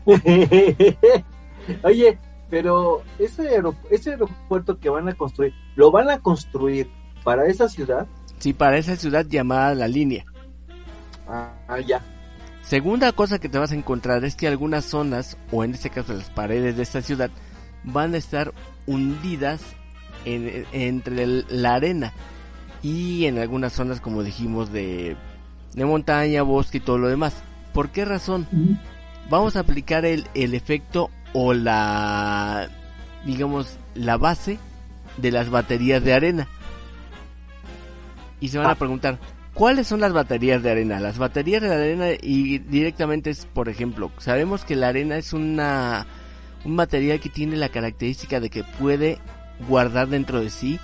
Oye, pero ese, aero- ese aeropuerto que van a construir, ¿lo van a construir para esa ciudad? Sí, para esa ciudad llamada La Línea. Ah, ya. Segunda cosa que te vas a encontrar es que algunas zonas, o en este caso las paredes de esta ciudad, van a estar hundidas en- entre el- la arena. Y en algunas zonas, como dijimos, de, de montaña, bosque y todo lo demás. ¿Por qué razón? Vamos a aplicar el, el efecto o la, digamos, la base de las baterías de arena. Y se van a Ah. preguntar, ¿cuáles son las baterías de arena? Las baterías de arena y directamente es, por ejemplo, sabemos que la arena es una un material que tiene la característica de que puede guardar dentro de sí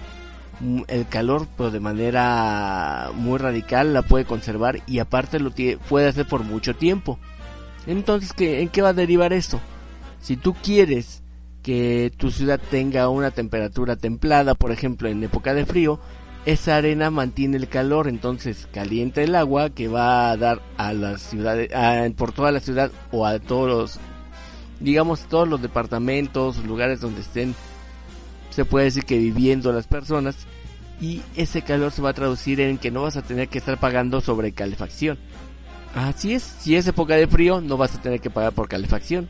el calor, pero de manera muy radical la puede conservar y aparte lo tie- puede hacer por mucho tiempo. Entonces, ¿qué, ¿en qué va a derivar esto? Si tú quieres que tu ciudad tenga una temperatura templada, por ejemplo, en época de frío, esa arena mantiene el calor, entonces calienta el agua que va a dar a las ciudades, a- por toda la ciudad o a todos los, digamos, todos los departamentos, lugares donde estén, se puede decir que viviendo las personas, y ese calor se va a traducir en que no vas a tener que estar pagando sobre calefacción. Así es, si es época de frío, no vas a tener que pagar por calefacción.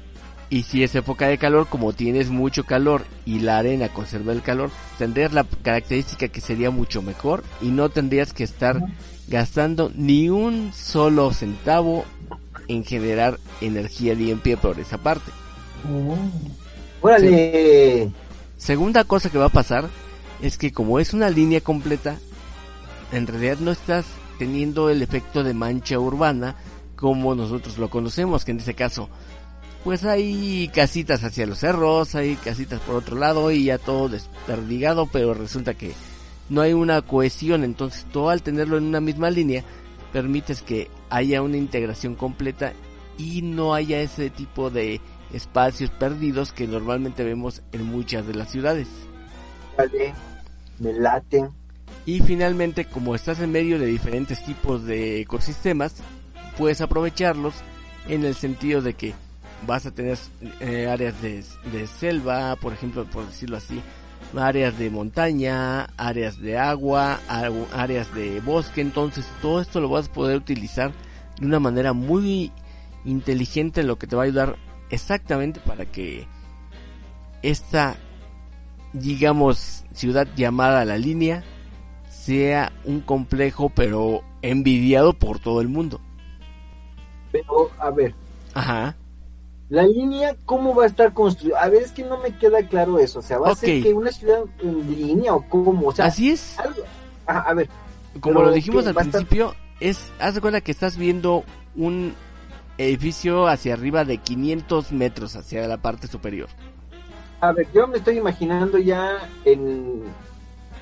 Y si es época de calor, como tienes mucho calor y la arena conserva el calor, tendrías la característica que sería mucho mejor y no tendrías que estar gastando ni un solo centavo en generar energía limpia por esa parte. Órale. Segunda cosa que va a pasar es que como es una línea completa, en realidad no estás teniendo el efecto de mancha urbana como nosotros lo conocemos, que en este caso pues hay casitas hacia los cerros, hay casitas por otro lado y ya todo desperdigado, pero resulta que no hay una cohesión, entonces todo al tenerlo en una misma línea permites que haya una integración completa y no haya ese tipo de espacios perdidos que normalmente vemos en muchas de las ciudades. Órale. Me laten. Y finalmente, como estás en medio de diferentes tipos de ecosistemas, puedes aprovecharlos en el sentido de que vas a tener eh, áreas de, de selva, por ejemplo, por decirlo así, áreas de montaña, áreas de agua, agu- áreas de bosque, entonces todo esto lo vas a poder utilizar de una manera muy inteligente, lo que te va a ayudar exactamente para que esta digamos, ciudad llamada La Línea sea un complejo pero envidiado por todo el mundo. Pero, a ver, Ajá. la línea, ¿cómo va a estar construida? A ver, es que no me queda claro eso. O sea, ¿va a ser que una ciudad en línea o cómo? O sea, Así es. algo- Ajá, a ver, Como pero lo dijimos al a estar- principio, es, haz de cuenta que estás viendo un edificio hacia arriba de 500 metros hacia la parte superior. a ver, yo me estoy imaginando ya en,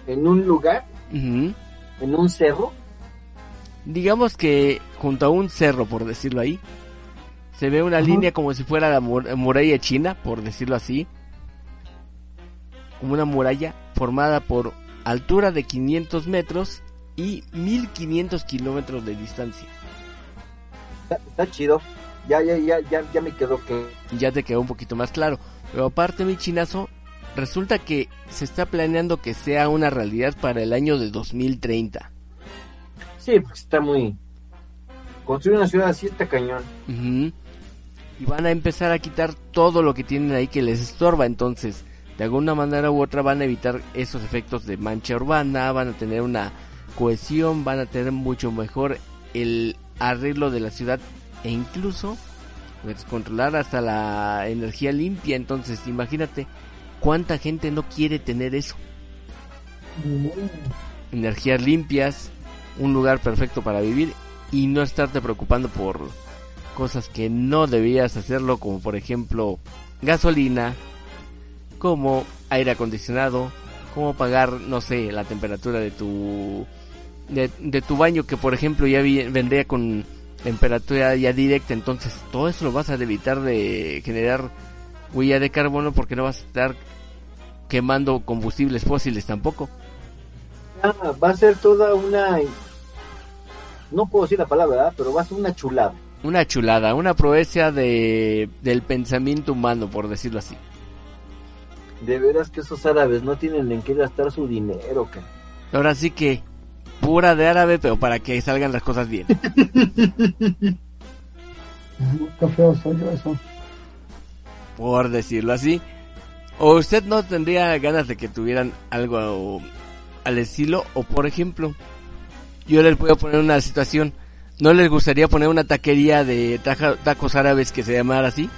en un lugar, en un cerro. Digamos que junto a un cerro, por decirlo ahí, se ve una línea como si fuera la mur- muralla china, por decirlo así. Como una muralla formada por altura de 500 metros y 1500 kilómetros de distancia. Está, está chido. Ya, ya, ya, ya, ya me quedó que. ya te quedó un poquito más claro. Pero aparte, mi chinazo, resulta que se está planeando que sea una realidad para el año de 2030. Sí, pues está muy. Construir una ciudad así está cañón. Y van a empezar a quitar todo lo que tienen ahí que les estorba. Entonces, de alguna manera u otra van a evitar esos efectos de mancha urbana, van a tener una cohesión, van a tener mucho mejor el arreglo de la ciudad e incluso pues, controlar hasta la energía limpia. Entonces, imagínate cuánta gente no quiere tener eso. Energías limpias, un lugar perfecto para vivir y no estarte preocupando por cosas que no debías hacerlo, como por ejemplo gasolina, como aire acondicionado, como pagar, no sé, la temperatura de tu de, de tu baño que por ejemplo ya vi- vendría con temperatura ya directa, entonces todo eso lo vas a evitar de generar huella de carbono porque no vas a estar quemando combustibles fósiles tampoco. Ah, va a ser toda una. No puedo decir la palabra, ¿verdad? pero va a ser una chulada. Una chulada, una proeza de, del pensamiento humano, por decirlo así. De veras que esos árabes no tienen en qué gastar su dinero, cara. Ahora sí que pura de árabe, pero para que salgan las cosas bien. Qué feo soy yo eso. por decirlo así. O usted no tendría ganas de que tuvieran algo al estilo, o por ejemplo, yo les voy a poner una situación. ¿No les gustaría poner una taquería de taja- tacos árabes que se llamara así?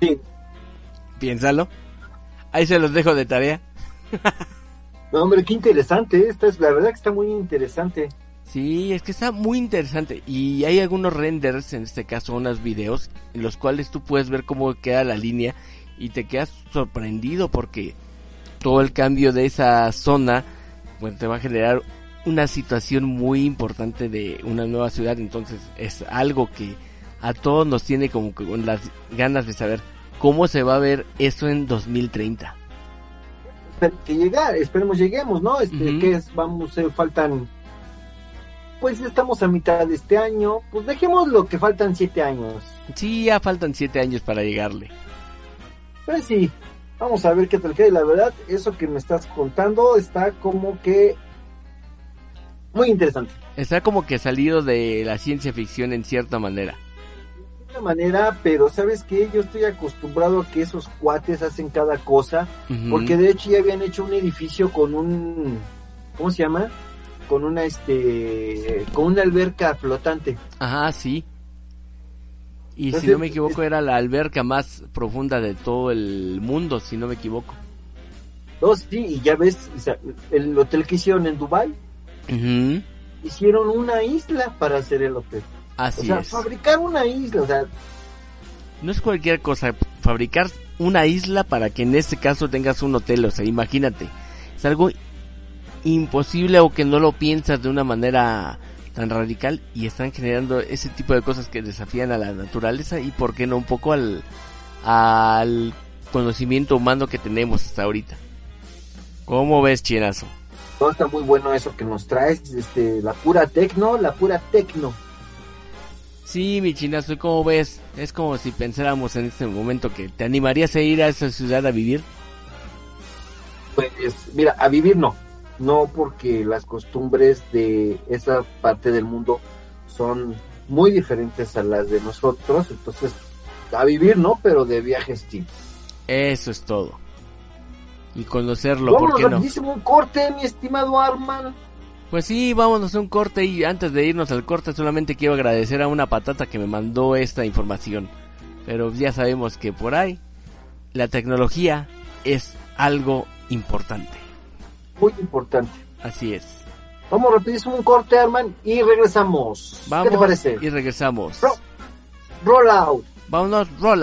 Sí. Piénsalo. Ahí se los dejo de tarea. No, hombre, qué interesante. Esta es la verdad que está muy interesante. Sí, es que está muy interesante y hay algunos renders, en este caso unos videos, en los cuales tú puedes ver cómo queda la línea y te quedas sorprendido porque todo el cambio de esa zona pues te va a generar una situación muy importante de una nueva ciudad, entonces es algo que a todos nos tiene como que con las ganas de saber cómo se va a ver eso en 2030. Que llegar, esperemos lleguemos, ¿no? Este, que es, vamos, eh, faltan, pues estamos a mitad de este año, pues dejemos lo que faltan siete años. Sí, ya faltan siete años para llegarle. Pues sí, vamos a ver qué tal queda. Y la verdad, eso que me estás contando está como que muy interesante. Está como que salido de la ciencia ficción en cierta manera. De una manera, pero ¿sabes qué? Yo estoy acostumbrado a que esos cuates hacen cada cosa, porque de hecho ya habían hecho un edificio con un, ¿cómo se llama? Con una, este, con una alberca flotante. Ajá, sí. Y si no me equivoco era la alberca más profunda de todo el mundo, si no me equivoco. No, sí, y ya ves, o sea, el hotel que hicieron en Dubai Ujú, hicieron una isla para hacer el hotel. Así o sea, es. fabricar una isla, o sea, No es cualquier cosa fabricar una isla para que en este caso tengas un hotel, o sea, imagínate. Es algo imposible o que no lo piensas de una manera tan radical y están generando ese tipo de cosas que desafían a la naturaleza y por qué no un poco al al conocimiento humano que tenemos hasta ahorita. ¿Cómo ves, chinazo? todo está muy bueno eso que nos traes, este, la pura tecno, la pura tecno. Sí, mi chinazo, ¿y ¿cómo ves? Es como si pensáramos en este momento que te animarías a ir a esa ciudad a vivir. Pues, mira, a vivir no, no porque las costumbres de esa parte del mundo son muy diferentes a las de nosotros, entonces, a vivir no, pero de viajes sí. Eso es todo. y conocerlo, ¿por Vámonos qué no? un corte, mi estimado Arman. Pues sí, vámonos a un corte y antes de irnos al corte solamente quiero agradecer a una patata que me mandó esta información. Pero ya sabemos que por ahí la tecnología es algo importante. Muy importante. Así es. Vamos rapidísimo un corte, Arman, y regresamos. Vamos ¿Qué te parece? y regresamos. Ro- Roll out. Vámonos, roll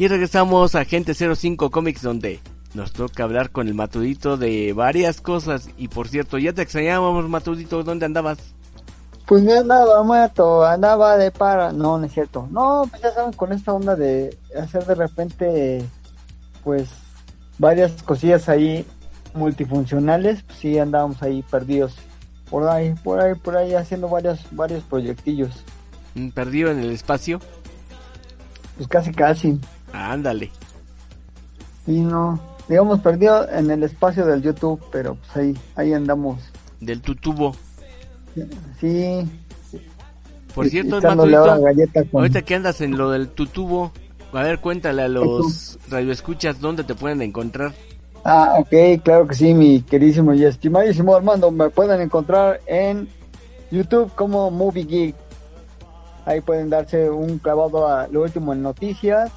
Y regresamos a Agente 05 Comics donde nos toca hablar con el Matudito de varias cosas. Y por cierto, ya te extrañábamos, Matudito, ¿dónde andabas? Pues no andaba muerto, andaba de para. No, no es cierto. No, pues ya saben, con esta onda de hacer de repente, pues, varias cosillas ahí multifuncionales, pues sí andábamos ahí perdidos. Por ahí, por ahí, por ahí, haciendo varios, varios proyectillos. Mm, Perdido en el espacio. Pues casi, casi. Ándale. Sí, no. Digamos, perdido en el espacio del YouTube, pero pues ahí, ahí andamos. Del tutubo. Sí. Por y- cierto, Matudito, con... ahorita que andas en lo del tutubo, a ver, cuéntale a los radioescuchas dónde te pueden encontrar. Ah, ok, claro que sí, mi queridísimo y estimadísimo Armando. Me pueden encontrar en YouTube como Movie Geek. Ahí pueden darse un clavado a lo último en noticias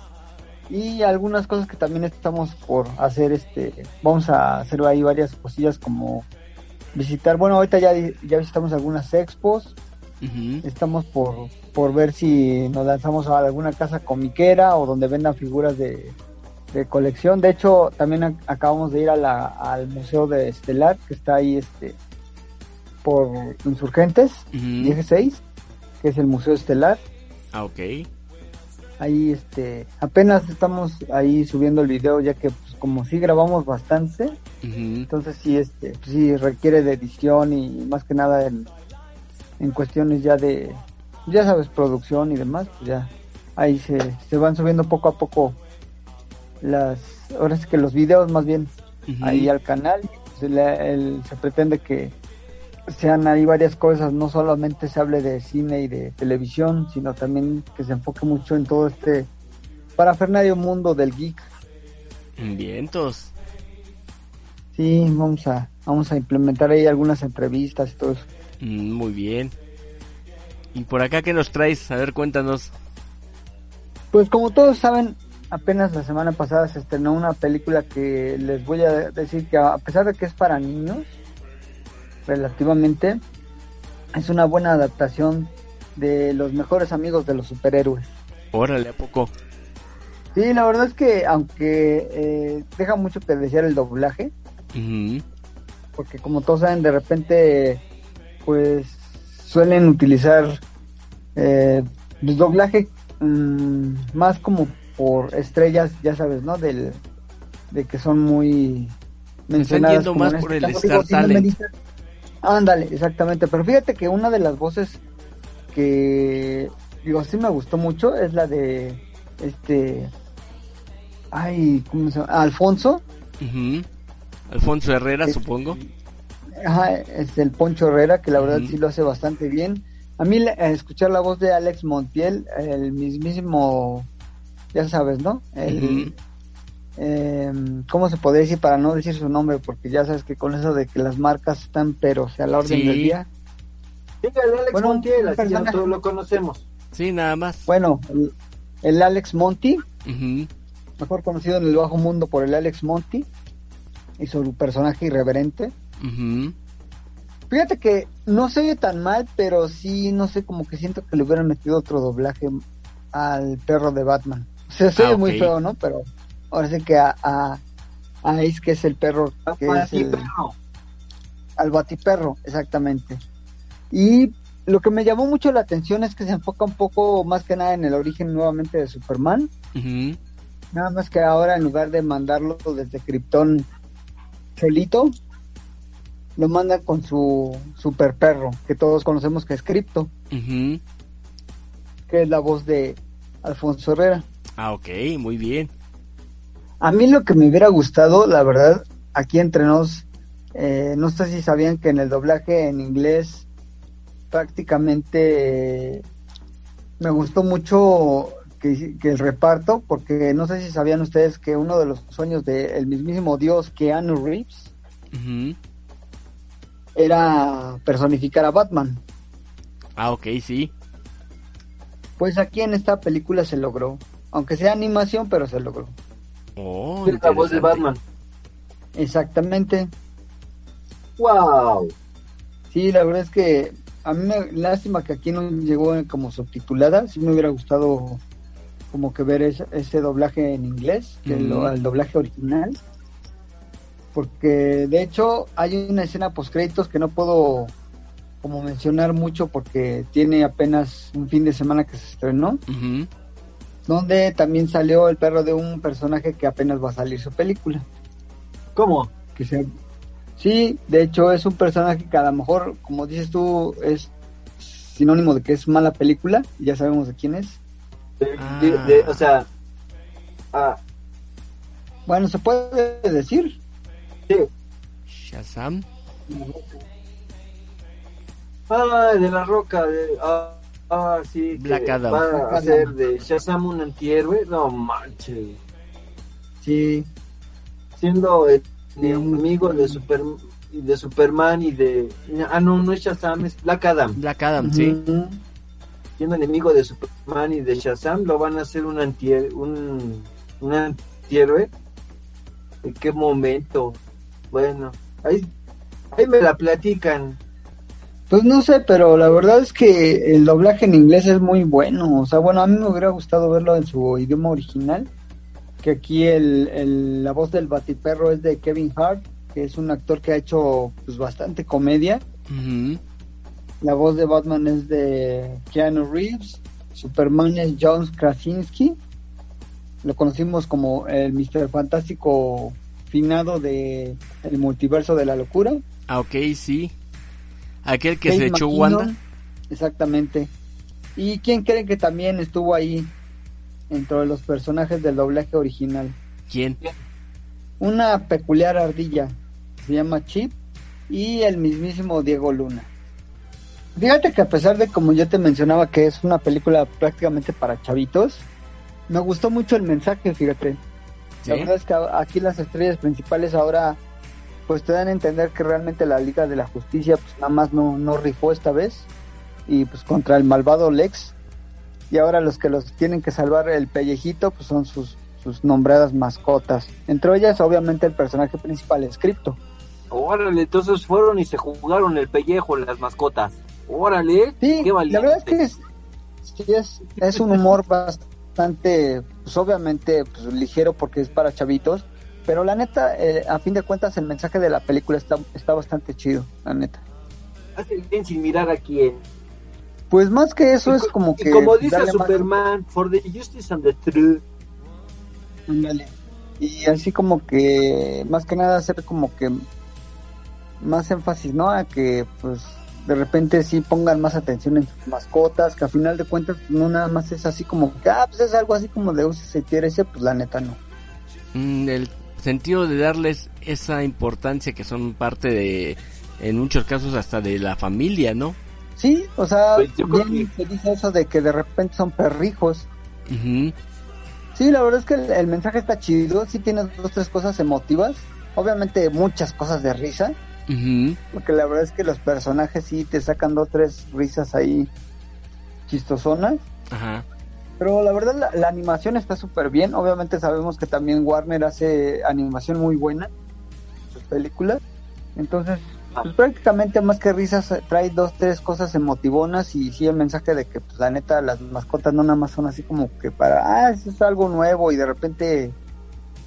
y algunas cosas que también estamos por hacer. Este, vamos a hacer ahí varias cosillas como visitar. Bueno, ahorita ya, ya visitamos algunas expos. Estamos por, por ver si nos lanzamos a alguna casa comiquera o donde vendan figuras de, de colección. De hecho, también ac- acabamos de ir a la, al Museo de Estelar, que está ahí este por Insurgentes, Ujú. 16, que es el Museo Estelar. Ah, ok. Ahí este apenas estamos ahí subiendo el video ya que pues, como sí grabamos bastante, entonces sí este pues, sí requiere de edición y más que nada en, en cuestiones ya de ya sabes producción y demás pues ya ahí se, se van subiendo poco a poco las ahora sí que los videos más bien ahí al canal el- se pretende que sean ahí varias cosas no solamente se hable de cine y de televisión sino también que se enfoque mucho en todo este parafernario mundo del geek Vientos. Sí, vamos a, vamos a implementar ahí algunas entrevistas y todo eso. Mm, Muy bien. ¿Y por acá qué nos traes? A ver, cuéntanos. Pues como todos saben, apenas la semana pasada se estrenó una película que les voy a decir que a pesar de que es para niños, relativamente, es una buena adaptación de los mejores amigos de los superhéroes. Órale, ¿a poco? Sí, la verdad es que aunque eh, deja mucho que desear el doblaje, porque como todos saben, de repente, pues suelen utilizar eh, pues, doblaje mm, más como por estrellas, ya sabes, ¿no? Del, de que son muy están mencionadas. yendo como más en por este el caso, Star digo, si no me Talent. Ándale, exactamente. Pero fíjate que una de las voces que, digo, sí me gustó mucho es la de este. Ay, ¿cómo se llama? Alfonso. Alfonso Herrera, supongo. Ajá, es el Poncho Herrera, que la verdad sí lo hace bastante bien. A mí escuchar la voz de Alex Montiel, el mismísimo, ya sabes, ¿no? El. Em, ¿Cómo se podría decir para no decir su nombre? Porque ya sabes que con eso de que las marcas están, pero o sea, a la orden Sí. del día. Dígale, Alex Bueno, Montiel, así ya todos lo conocemos. Sí, nada más. Bueno, el, el Alex Monty, Ujú. mejor conocido en el bajo mundo por el Alex Monty, y su personaje irreverente. Fíjate que no se oye tan mal, pero sí, no sé, como que siento que le hubieran metido otro doblaje al perro de Batman. O sea, se Ah, oye muy feo, ¿no? Pero ahora sí que a, a, a Ace, que es el perro, que Ah, es el, al batiperro, exactamente. Y lo que me llamó mucho la atención es que se enfoca un poco más que nada en el origen nuevamente de Superman. Nada más que ahora en lugar de mandarlo desde Krypton solito, lo mandan con su super perro, que todos conocemos que es Crypto, que es la voz de Alfonso Herrera. Ah, ok, muy bien. A mí lo que me hubiera gustado, la verdad, aquí entre nos, eh, no sé si sabían que en el doblaje en inglés prácticamente eh, me gustó mucho que, que el reparto, porque no sé si sabían ustedes que uno de los sueños del mismísimo Dios, Keanu Reeves, Ujú. era personificar a Batman. Ah, ok, sí. Pues aquí en esta película se logró, aunque sea animación, pero se logró. Oh, Es la voz de. Batman. Exactamente. ¡Wow! Sí, la verdad es que a mí me lástima que aquí no llegó como subtitulada. Sí me hubiera gustado como que ver ese, ese doblaje en inglés, que lo- el doblaje original. Porque de hecho hay una escena post créditos que no puedo como mencionar mucho porque tiene apenas un fin de semana que se estrenó, Ujú. Donde también salió el perro de un personaje que apenas va a salir su película. ¿Cómo? que se sí de hecho es un personaje que a lo mejor como dices tú es sinónimo de que es mala película ya sabemos de quién es De- Ah. de- de- o sea, ah, bueno se puede decir sí. Shazam. Ah, de la roca. De, ah, ah, sí. que Black Adam. Va Black a Adam. ser de Shazam un antihéroe. No manches. sí Siendo el enemigo de, Super, de Superman y de. Ah, no, no es Shazam, es Black Adam. Black Adam, sí. Siendo enemigo de Superman y de Shazam, lo van a hacer un, antihéroe un, un antihéroe. ¿En qué momento? Bueno, ahí, ahí me la platican. Pues no sé pero la verdad es que el doblaje en inglés es muy bueno o sea bueno a mí me hubiera gustado verlo en su idioma original que aquí el, el- la voz del batiperro es de Kevin Hart que es un actor que ha hecho pues bastante comedia. La voz de Batman es de Keanu Reeves. Superman es John Krasinski. Lo conocimos como el Mister Fantástico finado de el multiverso de la locura. Ah, ok, sí. Aquel que Kate se echó McKinnon, Wanda. Exactamente. ¿Y quién creen que también estuvo ahí entre los personajes del doblaje original? ¿Quién? Una peculiar ardilla. Se llama Chip. Y el mismísimo Diego Luna. Fíjate que a pesar de como yo te mencionaba que es una película prácticamente para chavitos, me gustó mucho el mensaje, fíjate. La verdad es que aquí las estrellas principales ahora pues te dan a entender que realmente la Liga de la Justicia pues nada más no, no rifó esta vez y pues contra el malvado Lex y ahora los que los tienen que salvar el pellejito pues son sus, sus nombradas mascotas. Entre ellas obviamente el personaje principal es Crypto. Órale, entonces fueron y se jugaron el pellejo las mascotas. Órale, Sí, qué la verdad es que es, sí es, es un humor bastante, pues obviamente pues, ligero porque es para chavitos, pero la neta, eh, a fin de cuentas el mensaje de la película está, está bastante chido, la neta. Hace bien sin mirar a quién. Pues más que eso Y es co- como y que... como dice darle más- Superman, for the justice and the truth. Ándale. Y así como que, más que nada hacer como que más énfasis, ¿no? A que pues de repente sí pongan más atención en sus mascotas, que a final de cuentas pues, no nada más es así como que, ah, pues es algo así como de use y ese, pues la neta no. Mm, el sentido de darles esa importancia que son parte de, en muchos casos hasta de la familia, ¿no? Sí, o sea, Pues bien se dice eso de que de repente son perrijos. Ujú. Sí, la verdad es que el, el mensaje está chido, sí tiene dos, tres cosas emotivas, obviamente muchas cosas de risa, porque la verdad es que los personajes sí te sacan dos, tres risas ahí chistosonas. Ajá. Pero la verdad la, la animación está súper bien. Obviamente sabemos que también Warner hace animación muy buena en sus películas. Entonces, pues prácticamente más que risas trae dos, tres cosas emotivonas y sí el mensaje de que pues la neta las mascotas no nada más son así como que para, ah, eso es algo nuevo y de repente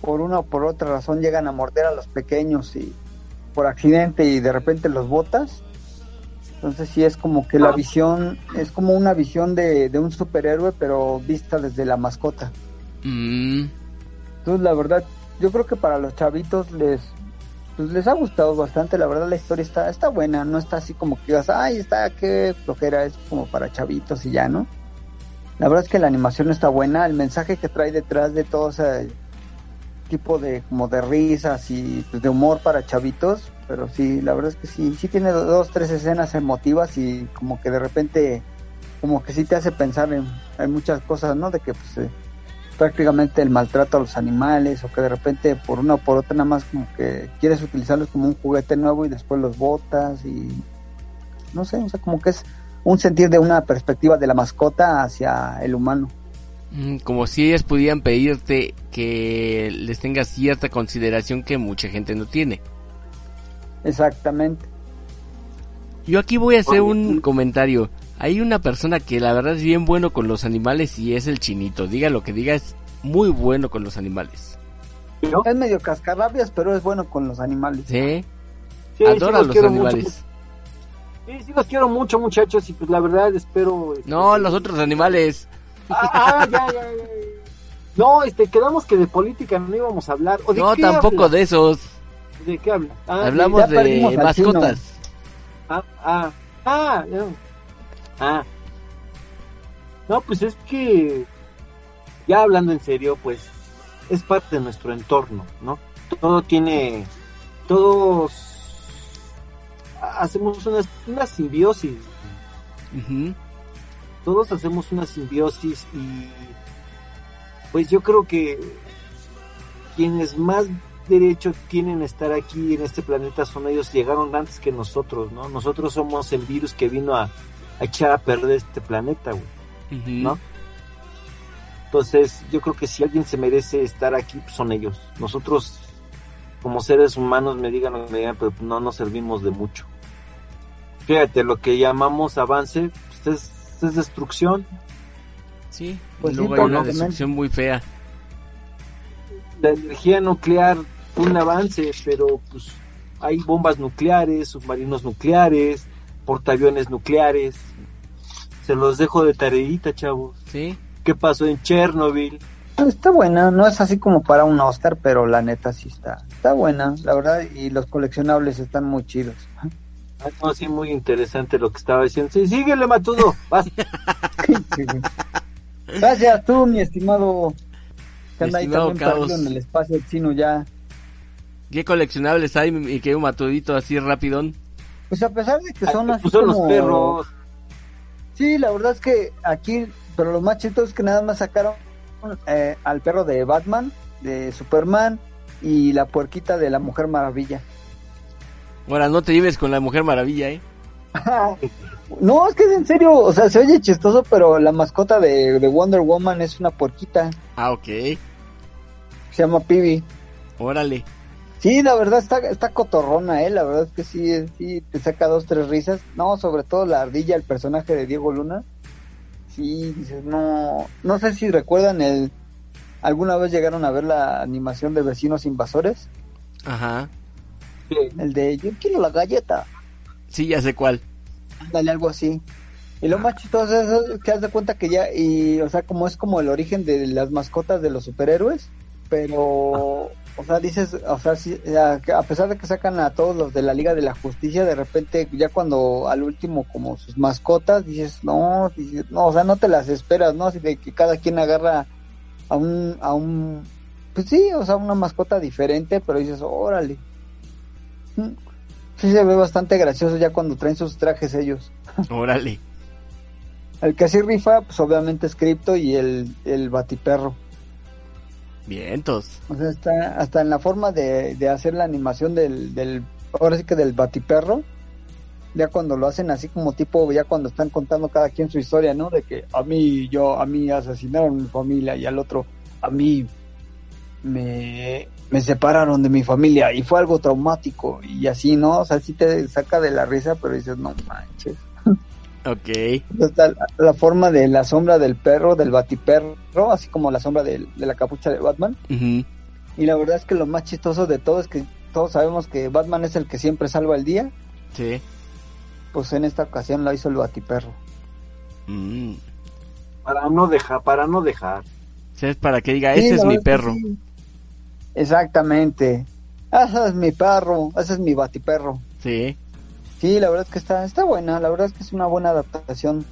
por una o por otra razón llegan a morder a los pequeños y por accidente y de repente los botas. Entonces sí es como que la visión, es como una visión de, de un superhéroe, pero vista desde la mascota. Mm, Entonces la verdad, yo creo que para los chavitos les pues les ha gustado bastante, la verdad la historia está, está buena, no está así como que digas, ay, está, qué flojera, es como para chavitos y ya, ¿no? La verdad es que la animación está buena, el mensaje que trae detrás de todo ese tipo de como de risas y de humor para chavitos, pero sí, la verdad es que sí, sí tiene dos, tres escenas emotivas y como que de repente como que sí te hace pensar en, en muchas cosas, ¿no? De que pues eh, prácticamente el maltrato a los animales o que de repente por una o por otra nada más como que quieres utilizarlos como un juguete nuevo y después los botas y no sé, o sea, como que es un sentir de una perspectiva de la mascota hacia el humano. Mm, como si ellas pudieran pedirte que les tengas cierta consideración que mucha gente no tiene. Exactamente. Yo aquí voy a hacer un comentario. Hay una persona que la verdad es bien bueno con los animales y es el chinito. Diga lo que diga, es muy bueno con los animales. ¿no? Es medio cascarrabias, pero es bueno con los animales. ¿Sí? Sí, sí Adora los animales. mucho. Sí, sí los quiero mucho, muchachos, y pues la verdad espero... este, No, los otros animales. Ah, ah, ya, ya, ya, ya. No, este, quedamos que de política no íbamos a hablar. ¿O de No, qué tampoco habla? de esos. ¿De qué habla? Ah, Hablamos de mascotas. Ah, ah, ah, no. ah. No, pues es que, ya hablando en serio, pues es parte de nuestro entorno, ¿no? Todo tiene, todos hacemos una, una simbiosis. Todos hacemos una simbiosis y pues yo creo que quienes más derecho tienen a estar aquí en este planeta son ellos, llegaron antes que nosotros, ¿no? Nosotros somos el virus que vino a, a echar a perder este planeta, güey. ¿No? Entonces, yo creo que si alguien se merece estar aquí, pues son ellos. Nosotros, como seres humanos, me digan lo que me digan, pero no nos servimos de mucho. Fíjate, lo que llamamos avance, pues es, es destrucción. Sí. Pues luego sí, hay una destrucción muy fea. La energía nuclear fue un avance, pero pues hay bombas nucleares, submarinos nucleares, portaaviones nucleares. Se los dejo de tareita, chavos. Sí. ¿Qué pasó en Chernobyl? Está buena, no es así como para un Oscar, pero la neta sí está. Está buena, la verdad, y los coleccionables están muy chidos. Ah, no, sí, muy interesante lo que estaba diciendo. Sí, síguele, Matudo. Vas. Gracias tú, mi estimado. Que anda ahí Estimado también perdido en el espacio chino ya. ¿Qué coleccionables hay, mi querido Matudito, así rapidón? Pues a pesar de que Ah, son te así pusieron como... los perros. Sí, la verdad es que aquí, pero lo más chido es que nada más sacaron eh, al perro de Batman, de Superman y la puerquita de la Mujer Maravilla. Ahora, no te lleves con la Mujer Maravilla, ¿eh? No, es que es en serio, o sea, se oye chistoso, pero la mascota de, de Wonder Woman es una puerquita, Ah, ok. se llama Pibi. Órale. Sí, la verdad está, está cotorrona, eh, la verdad es que sí, sí, te saca dos, tres risas. No, sobre todo la ardilla, el personaje de Diego Luna. Sí, dices, no, no sé si recuerdan el, alguna vez llegaron a ver la animación de Vecinos Invasores, Ajá. El de Yo quiero la galleta. Sí, ya sé cuál. Ándale, algo así. Y lo más chistoso es, que haz de cuenta que ya, y, o sea, como es como el origen de las mascotas de los superhéroes, pero, o sea, dices, o sea, a, a pesar de que sacan a todos los de la Liga de la Justicia, de repente, ya cuando al último, como sus mascotas, dices, no, dices, no, o sea, no te las esperas, ¿no? Así de que cada quien agarra a un, a un, pues sí, o sea, una mascota diferente, pero dices, órale. Sí se ve bastante gracioso ya cuando traen sus trajes ellos. Órale. El que sí rifa, pues obviamente es Crypto y el, el Batiperro. Vientos. O sea, está hasta en la forma de, de hacer la animación del, del, ahora sí que del Batiperro. Ya cuando lo hacen así como tipo, ya cuando están contando cada quien su historia, ¿no? De que a mí, yo, a mí asesinaron a mi familia y al otro, a mí me, me separaron de mi familia y fue algo traumático y así, ¿no? O sea, sí te saca de la risa, pero dices, no manches. Ok. Está la, la forma de la sombra del perro, del batiperro, así como la sombra de, la capucha de Batman. Y la verdad es que lo más chistoso de todo es que todos sabemos que Batman es el que siempre salva el día, Sí. pues en esta ocasión lo hizo el Batiperro. Mm. Para no dejar, para no dejar. O sea, es para que diga, Sí, ese es mi perro. sí. Exactamente. Ese es mi perro, ese es mi Batiperro. Sí. Sí, la verdad es que está, está buena, la verdad es que es una buena adaptación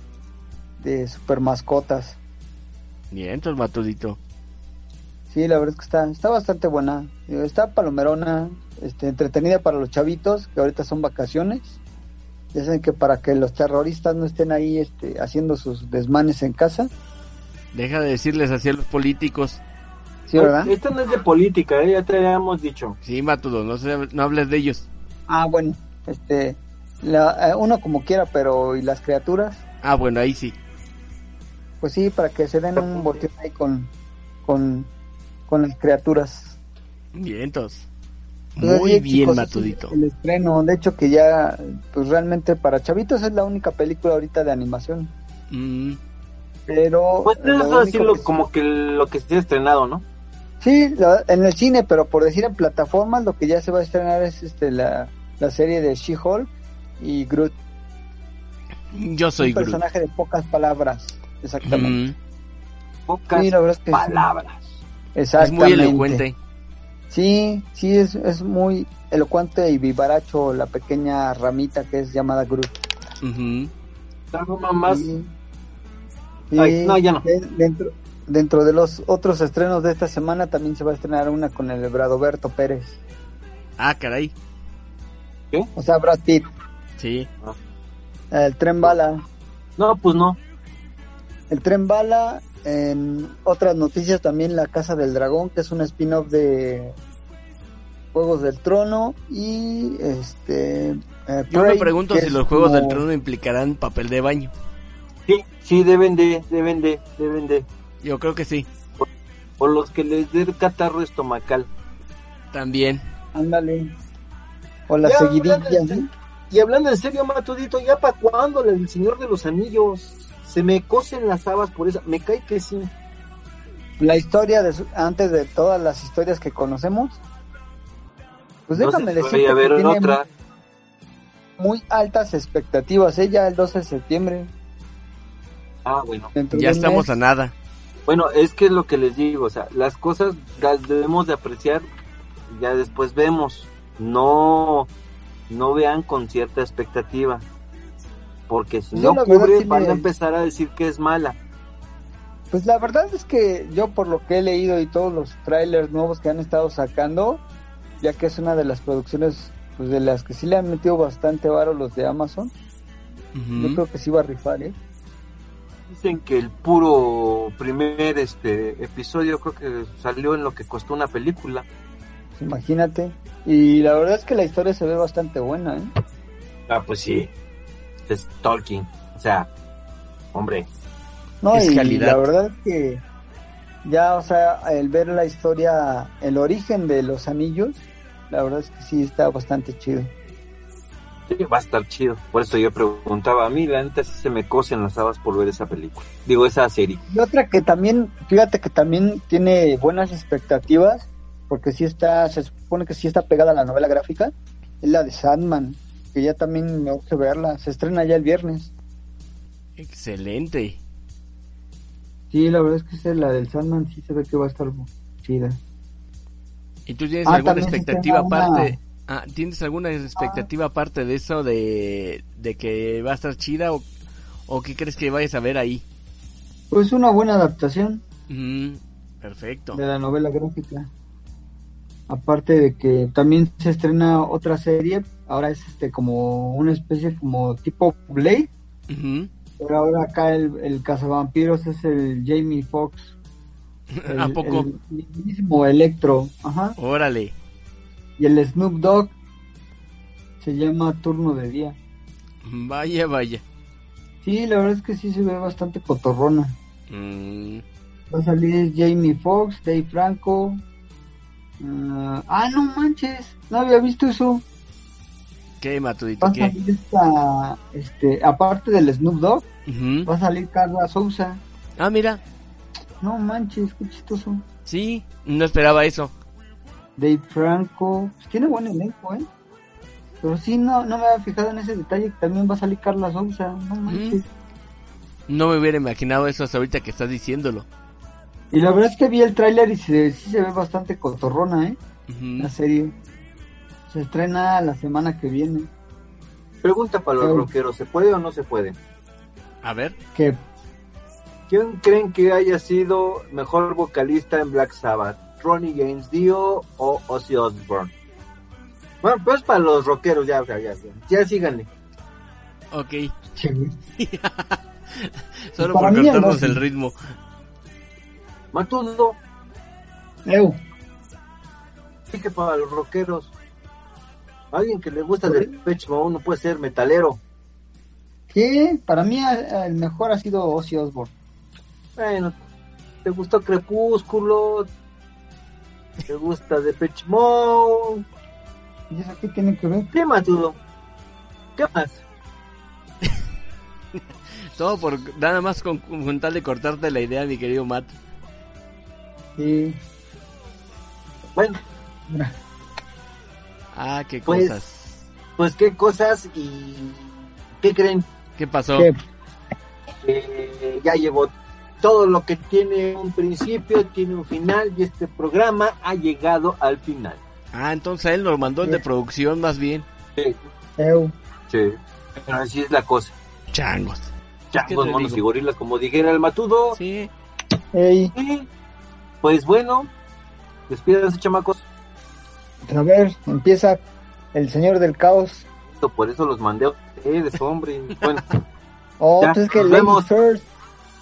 de super mascotas. Bien, Matudito. Sí, la verdad es que está, está bastante buena. Está palomerona, este, entretenida para los chavitos, que ahorita son vacaciones. Ya saben que para que los terroristas no estén ahí este, haciendo sus desmanes en casa. Deja de decirles así a los políticos. ¿Sí, verdad? Esta no es de política, ¿eh? ya te habíamos dicho. Sí, Matudo, no, se- no hables de ellos. Ah, bueno, este, la- eh, uno como quiera, pero ¿y las criaturas? Ah, bueno, ahí sí. Pues sí, para que se den un botín ahí con, con, con las criaturas. Bien, entonces. Pues Muy bien, chicos, Matudito. es El estreno, de hecho que ya, pues realmente para chavitos es la única película ahorita de animación. Mm, Pero... Pues eso así único lo, que- como que lo que se ha estrenado, ¿no? Sí, la- en el cine, pero por decir en plataformas, lo que ya se va a estrenar es este la, la serie de She-Hulk y Groot. yo soy un Groot. personaje de pocas palabras, exactamente. Mm, Pocas Sí, la verdad es que sí. palabras. es Exactamente. muy elocuente. Sí, sí, es, es muy elocuente y vivaracho la pequeña ramita que es llamada Groot. Ujú. Algo más. Sí. Ay, Sí, no, ya no. de- Dentro, dentro de los otros estrenos de esta semana también se va a estrenar una con el Bradoberto Pérez. Ah, caray. O sea, Brad Pitt, Sí. el tren bala. No, pues no. El tren bala, en otras noticias también La Casa del Dragón, que es un spin-off de Juegos del Trono y este... eh, Yo me pregunto si los juegos del trono implicarán papel de baño. Sí, sí, deben de, deben de, deben de. Yo creo que sí. O los que les dé catarro estomacal. También. Ándale. O la seguidilla. Y hablando en serio, Matudito, ¿ya para cuándo el Señor de los Anillos? Se me cosen las habas por eso. Me cae que sí. La historia de su- antes de todas las historias que conocemos. Pues No déjame ver tiene otra. muy altas expectativas. Ella el 12 de septiembre. Ah, bueno. dentro Ya estamos mes. a nada. Bueno, es que es lo que les digo, o sea, las cosas las debemos de apreciar, ya después vemos, no, no vean con cierta expectativa, porque si Yo no cubre sí van me- a empezar a decir que es mala. Pues la verdad es que yo por lo que he leído y todos los trailers nuevos que han estado sacando, ya que es una de las producciones pues de las que sí le han metido bastante varo los de Amazon, yo creo que sí va a rifar, ¿eh? Dicen que el puro primer este episodio creo que salió en lo que costó una película. Imagínate. Y la verdad es que la historia se ve bastante buena, ¿eh? Ah, pues sí, es Tolkien, o sea, hombre, No, Es y calidad. la verdad es que ya, o sea, el ver la historia, el origen de los anillos, la verdad es que sí está bastante chido. Sí, va a estar chido. Por eso yo preguntaba, a mí la neta sí se me cosen las habas por ver esa película, digo esa serie. Y otra que también, fíjate que también tiene buenas expectativas, porque sí está, se supone que sí está pegada a la novela gráfica, es la de Sandman, que ya también me urge verla, se estrena ya el viernes. Excelente. Sí, la verdad es que esa, la del Sandman sí se ve que va a estar chida. ¿Y tú tienes Ah, alguna expectativa estrena una- aparte? Ah, ¿Tienes alguna expectativa aparte de eso de, de que va a estar chida o, o qué crees que vayas a ver ahí? Pues una buena adaptación. Ujú, perfecto. de la novela gráfica. Aparte de que también se estrena otra serie, ahora es este como una especie como tipo Blade, pero ahora acá el, el cazavampiros es el Jamie Foxx. El, ¿A poco? El mismo Electro, ajá. Órale. Y el Snoop Dogg se llama Turno de Día. Vaya, vaya. Sí, la verdad es que sí se ve bastante cotorrona. Mm, Va a salir Jamie Foxx, Dave Franco. ah, ah, no manches, no había visto eso. ¿Qué, Matudito? Va a ¿Qué? salir esta, este, aparte del Snoop Dogg, va a salir Carla Souza. Ah, mira. No manches, qué chistoso. Sí, no esperaba eso. Dave Franco, pues tiene buen elenco, ¿eh? Pero sí, no, no me había fijado en ese detalle que también va a salir Carla Sousa. No manches. No me hubiera imaginado eso hasta ahorita que estás diciéndolo. Y la verdad es que vi el tráiler y se, sí se ve bastante cotorrona, ¿eh? Ujú. La serie. Se estrena la semana que viene. Pregunta para los rockeros, ¿se puede o no se puede? A ver, Que ¿Quién creen que haya sido mejor vocalista en Black Sabbath? ¿Ronnie James Dio o Ozzy Osbourne? Bueno, pues para los rockeros, ya, ya, ya, ya, síganle. ok. Solo Para por cortarnos el ritmo. Matudo, Eu, sí que para los rockeros. Alguien que le gusta del Depeche Mode no puede ser metalero. ¿qué? Para mí eh, el mejor ha sido Ozzy Osbourne. Bueno, te gustó Crepúsculo, te gusta Depeche Mode. ¿Y eso qué tiene que ver? ¿Qué Matudo? ¿Qué más? Todo por nada más con, con tal de cortarte la idea, mi querido Matt. Sí. Bueno, Ah, qué Pues- cosas. pues qué cosas y ¿qué creen? ¿Qué pasó? ¿qué? Eh, ya llevó todo lo que tiene un principio, tiene un final y este programa ha llegado al final. Ah, entonces él nos mandó el de producción más bien. Sí, sí. Pero así es la cosa. Changos. Ya, ¿Qué pues, te monos digo? y gorilas, como dijera el matudo. Sí. Ey, Sí. Pues bueno, despídanse, chamacos. a ver, empieza el señor del caos. Por eso los mandé a ustedes, hombre. Bueno, Oh, Ya, pues es que nos vemos. First,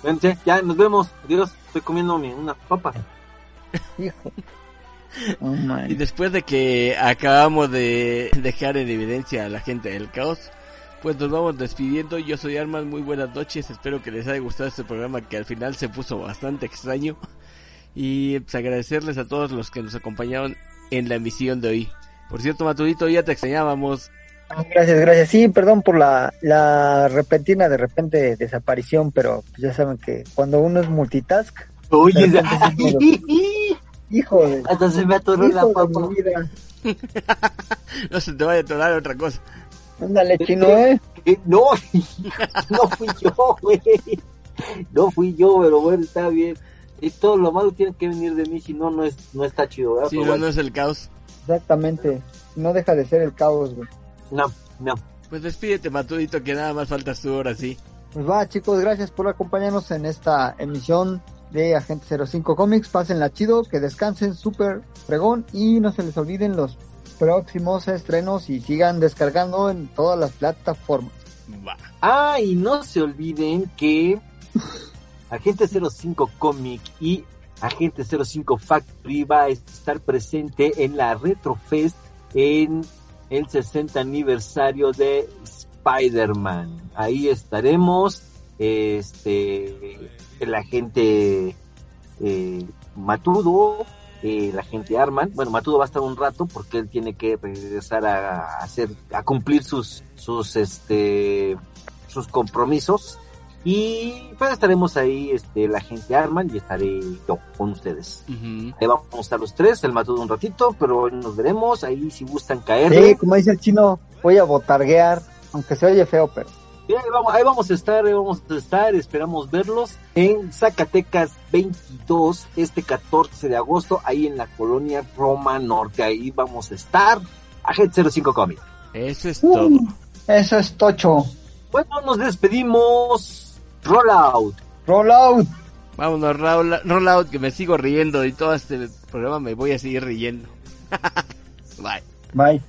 bueno, ya, nos vemos. Adiós, estoy comiéndome unas papas. Oh, man. Y después de que acabamos de dejar en evidencia a la gente del caos, pues nos vamos despidiendo. Yo soy Armas, muy buenas noches. Espero que les haya gustado este programa que al final se puso bastante extraño. Y pues agradecerles a todos los que nos acompañaron en la emisión de hoy. Por cierto, Matudito, ya te extrañábamos. Ah, Gracias, gracias. Sí, perdón por la, la repentina de repente desaparición, pero pues ya saben que cuando uno es multitask, Oye, De repente hijo de, hasta se me atoró la papa. No se te vaya a atorar otra cosa. Ándale, chino, ¿eh? Eh, No, no fui yo, güey. No fui yo, pero bueno, está bien. Y todo lo malo tiene que venir de mí, si no, no, es, no está chido, ¿verdad? Si Pero no, bueno, no es el caos. Exactamente. No deja de ser el caos, güey. No, no. Pues despídete, Matudito, que nada más faltas tú ahora sí. Pues va, chicos, gracias por acompañarnos en esta emisión de Agente 05 Comics. Pásenla chido, que descansen súper fregón y no se les olviden los próximos estrenos y sigan descargando en todas las plataformas. Va. Ah, y no se olviden que Agente 05 Comic y Agente 05 Factory va a estar presente en la Retrofest en el 60 aniversario de Spider-Man. Ahí estaremos. Este, el agente eh, Matudo, eh, el agente Arman. Bueno, Matudo va a estar un rato porque él tiene que regresar a, hacer, a cumplir sus, sus, este, sus compromisos. Y pues estaremos ahí, este, la gente Arman y estaré yo con ustedes. Ahí vamos a estar los tres, el Matudo un ratito, pero hoy nos veremos. Ahí si gustan Sí, caerle. como dice el chino, voy a botarguear, aunque se oye feo, pero ahí vamos, ahí vamos a estar, ahí vamos a estar, esperamos verlos en Zacatecas 22, este 14 de agosto, ahí en la colonia Roma Norte, ahí vamos a estar, Agente 05 Comic. Eso es Uh. todo. eso es tocho. Bueno, nos despedimos, roll out. Roll out. Vámonos, roll, roll out, que me sigo riendo y todo este programa me voy a seguir riendo. Bye. Bye.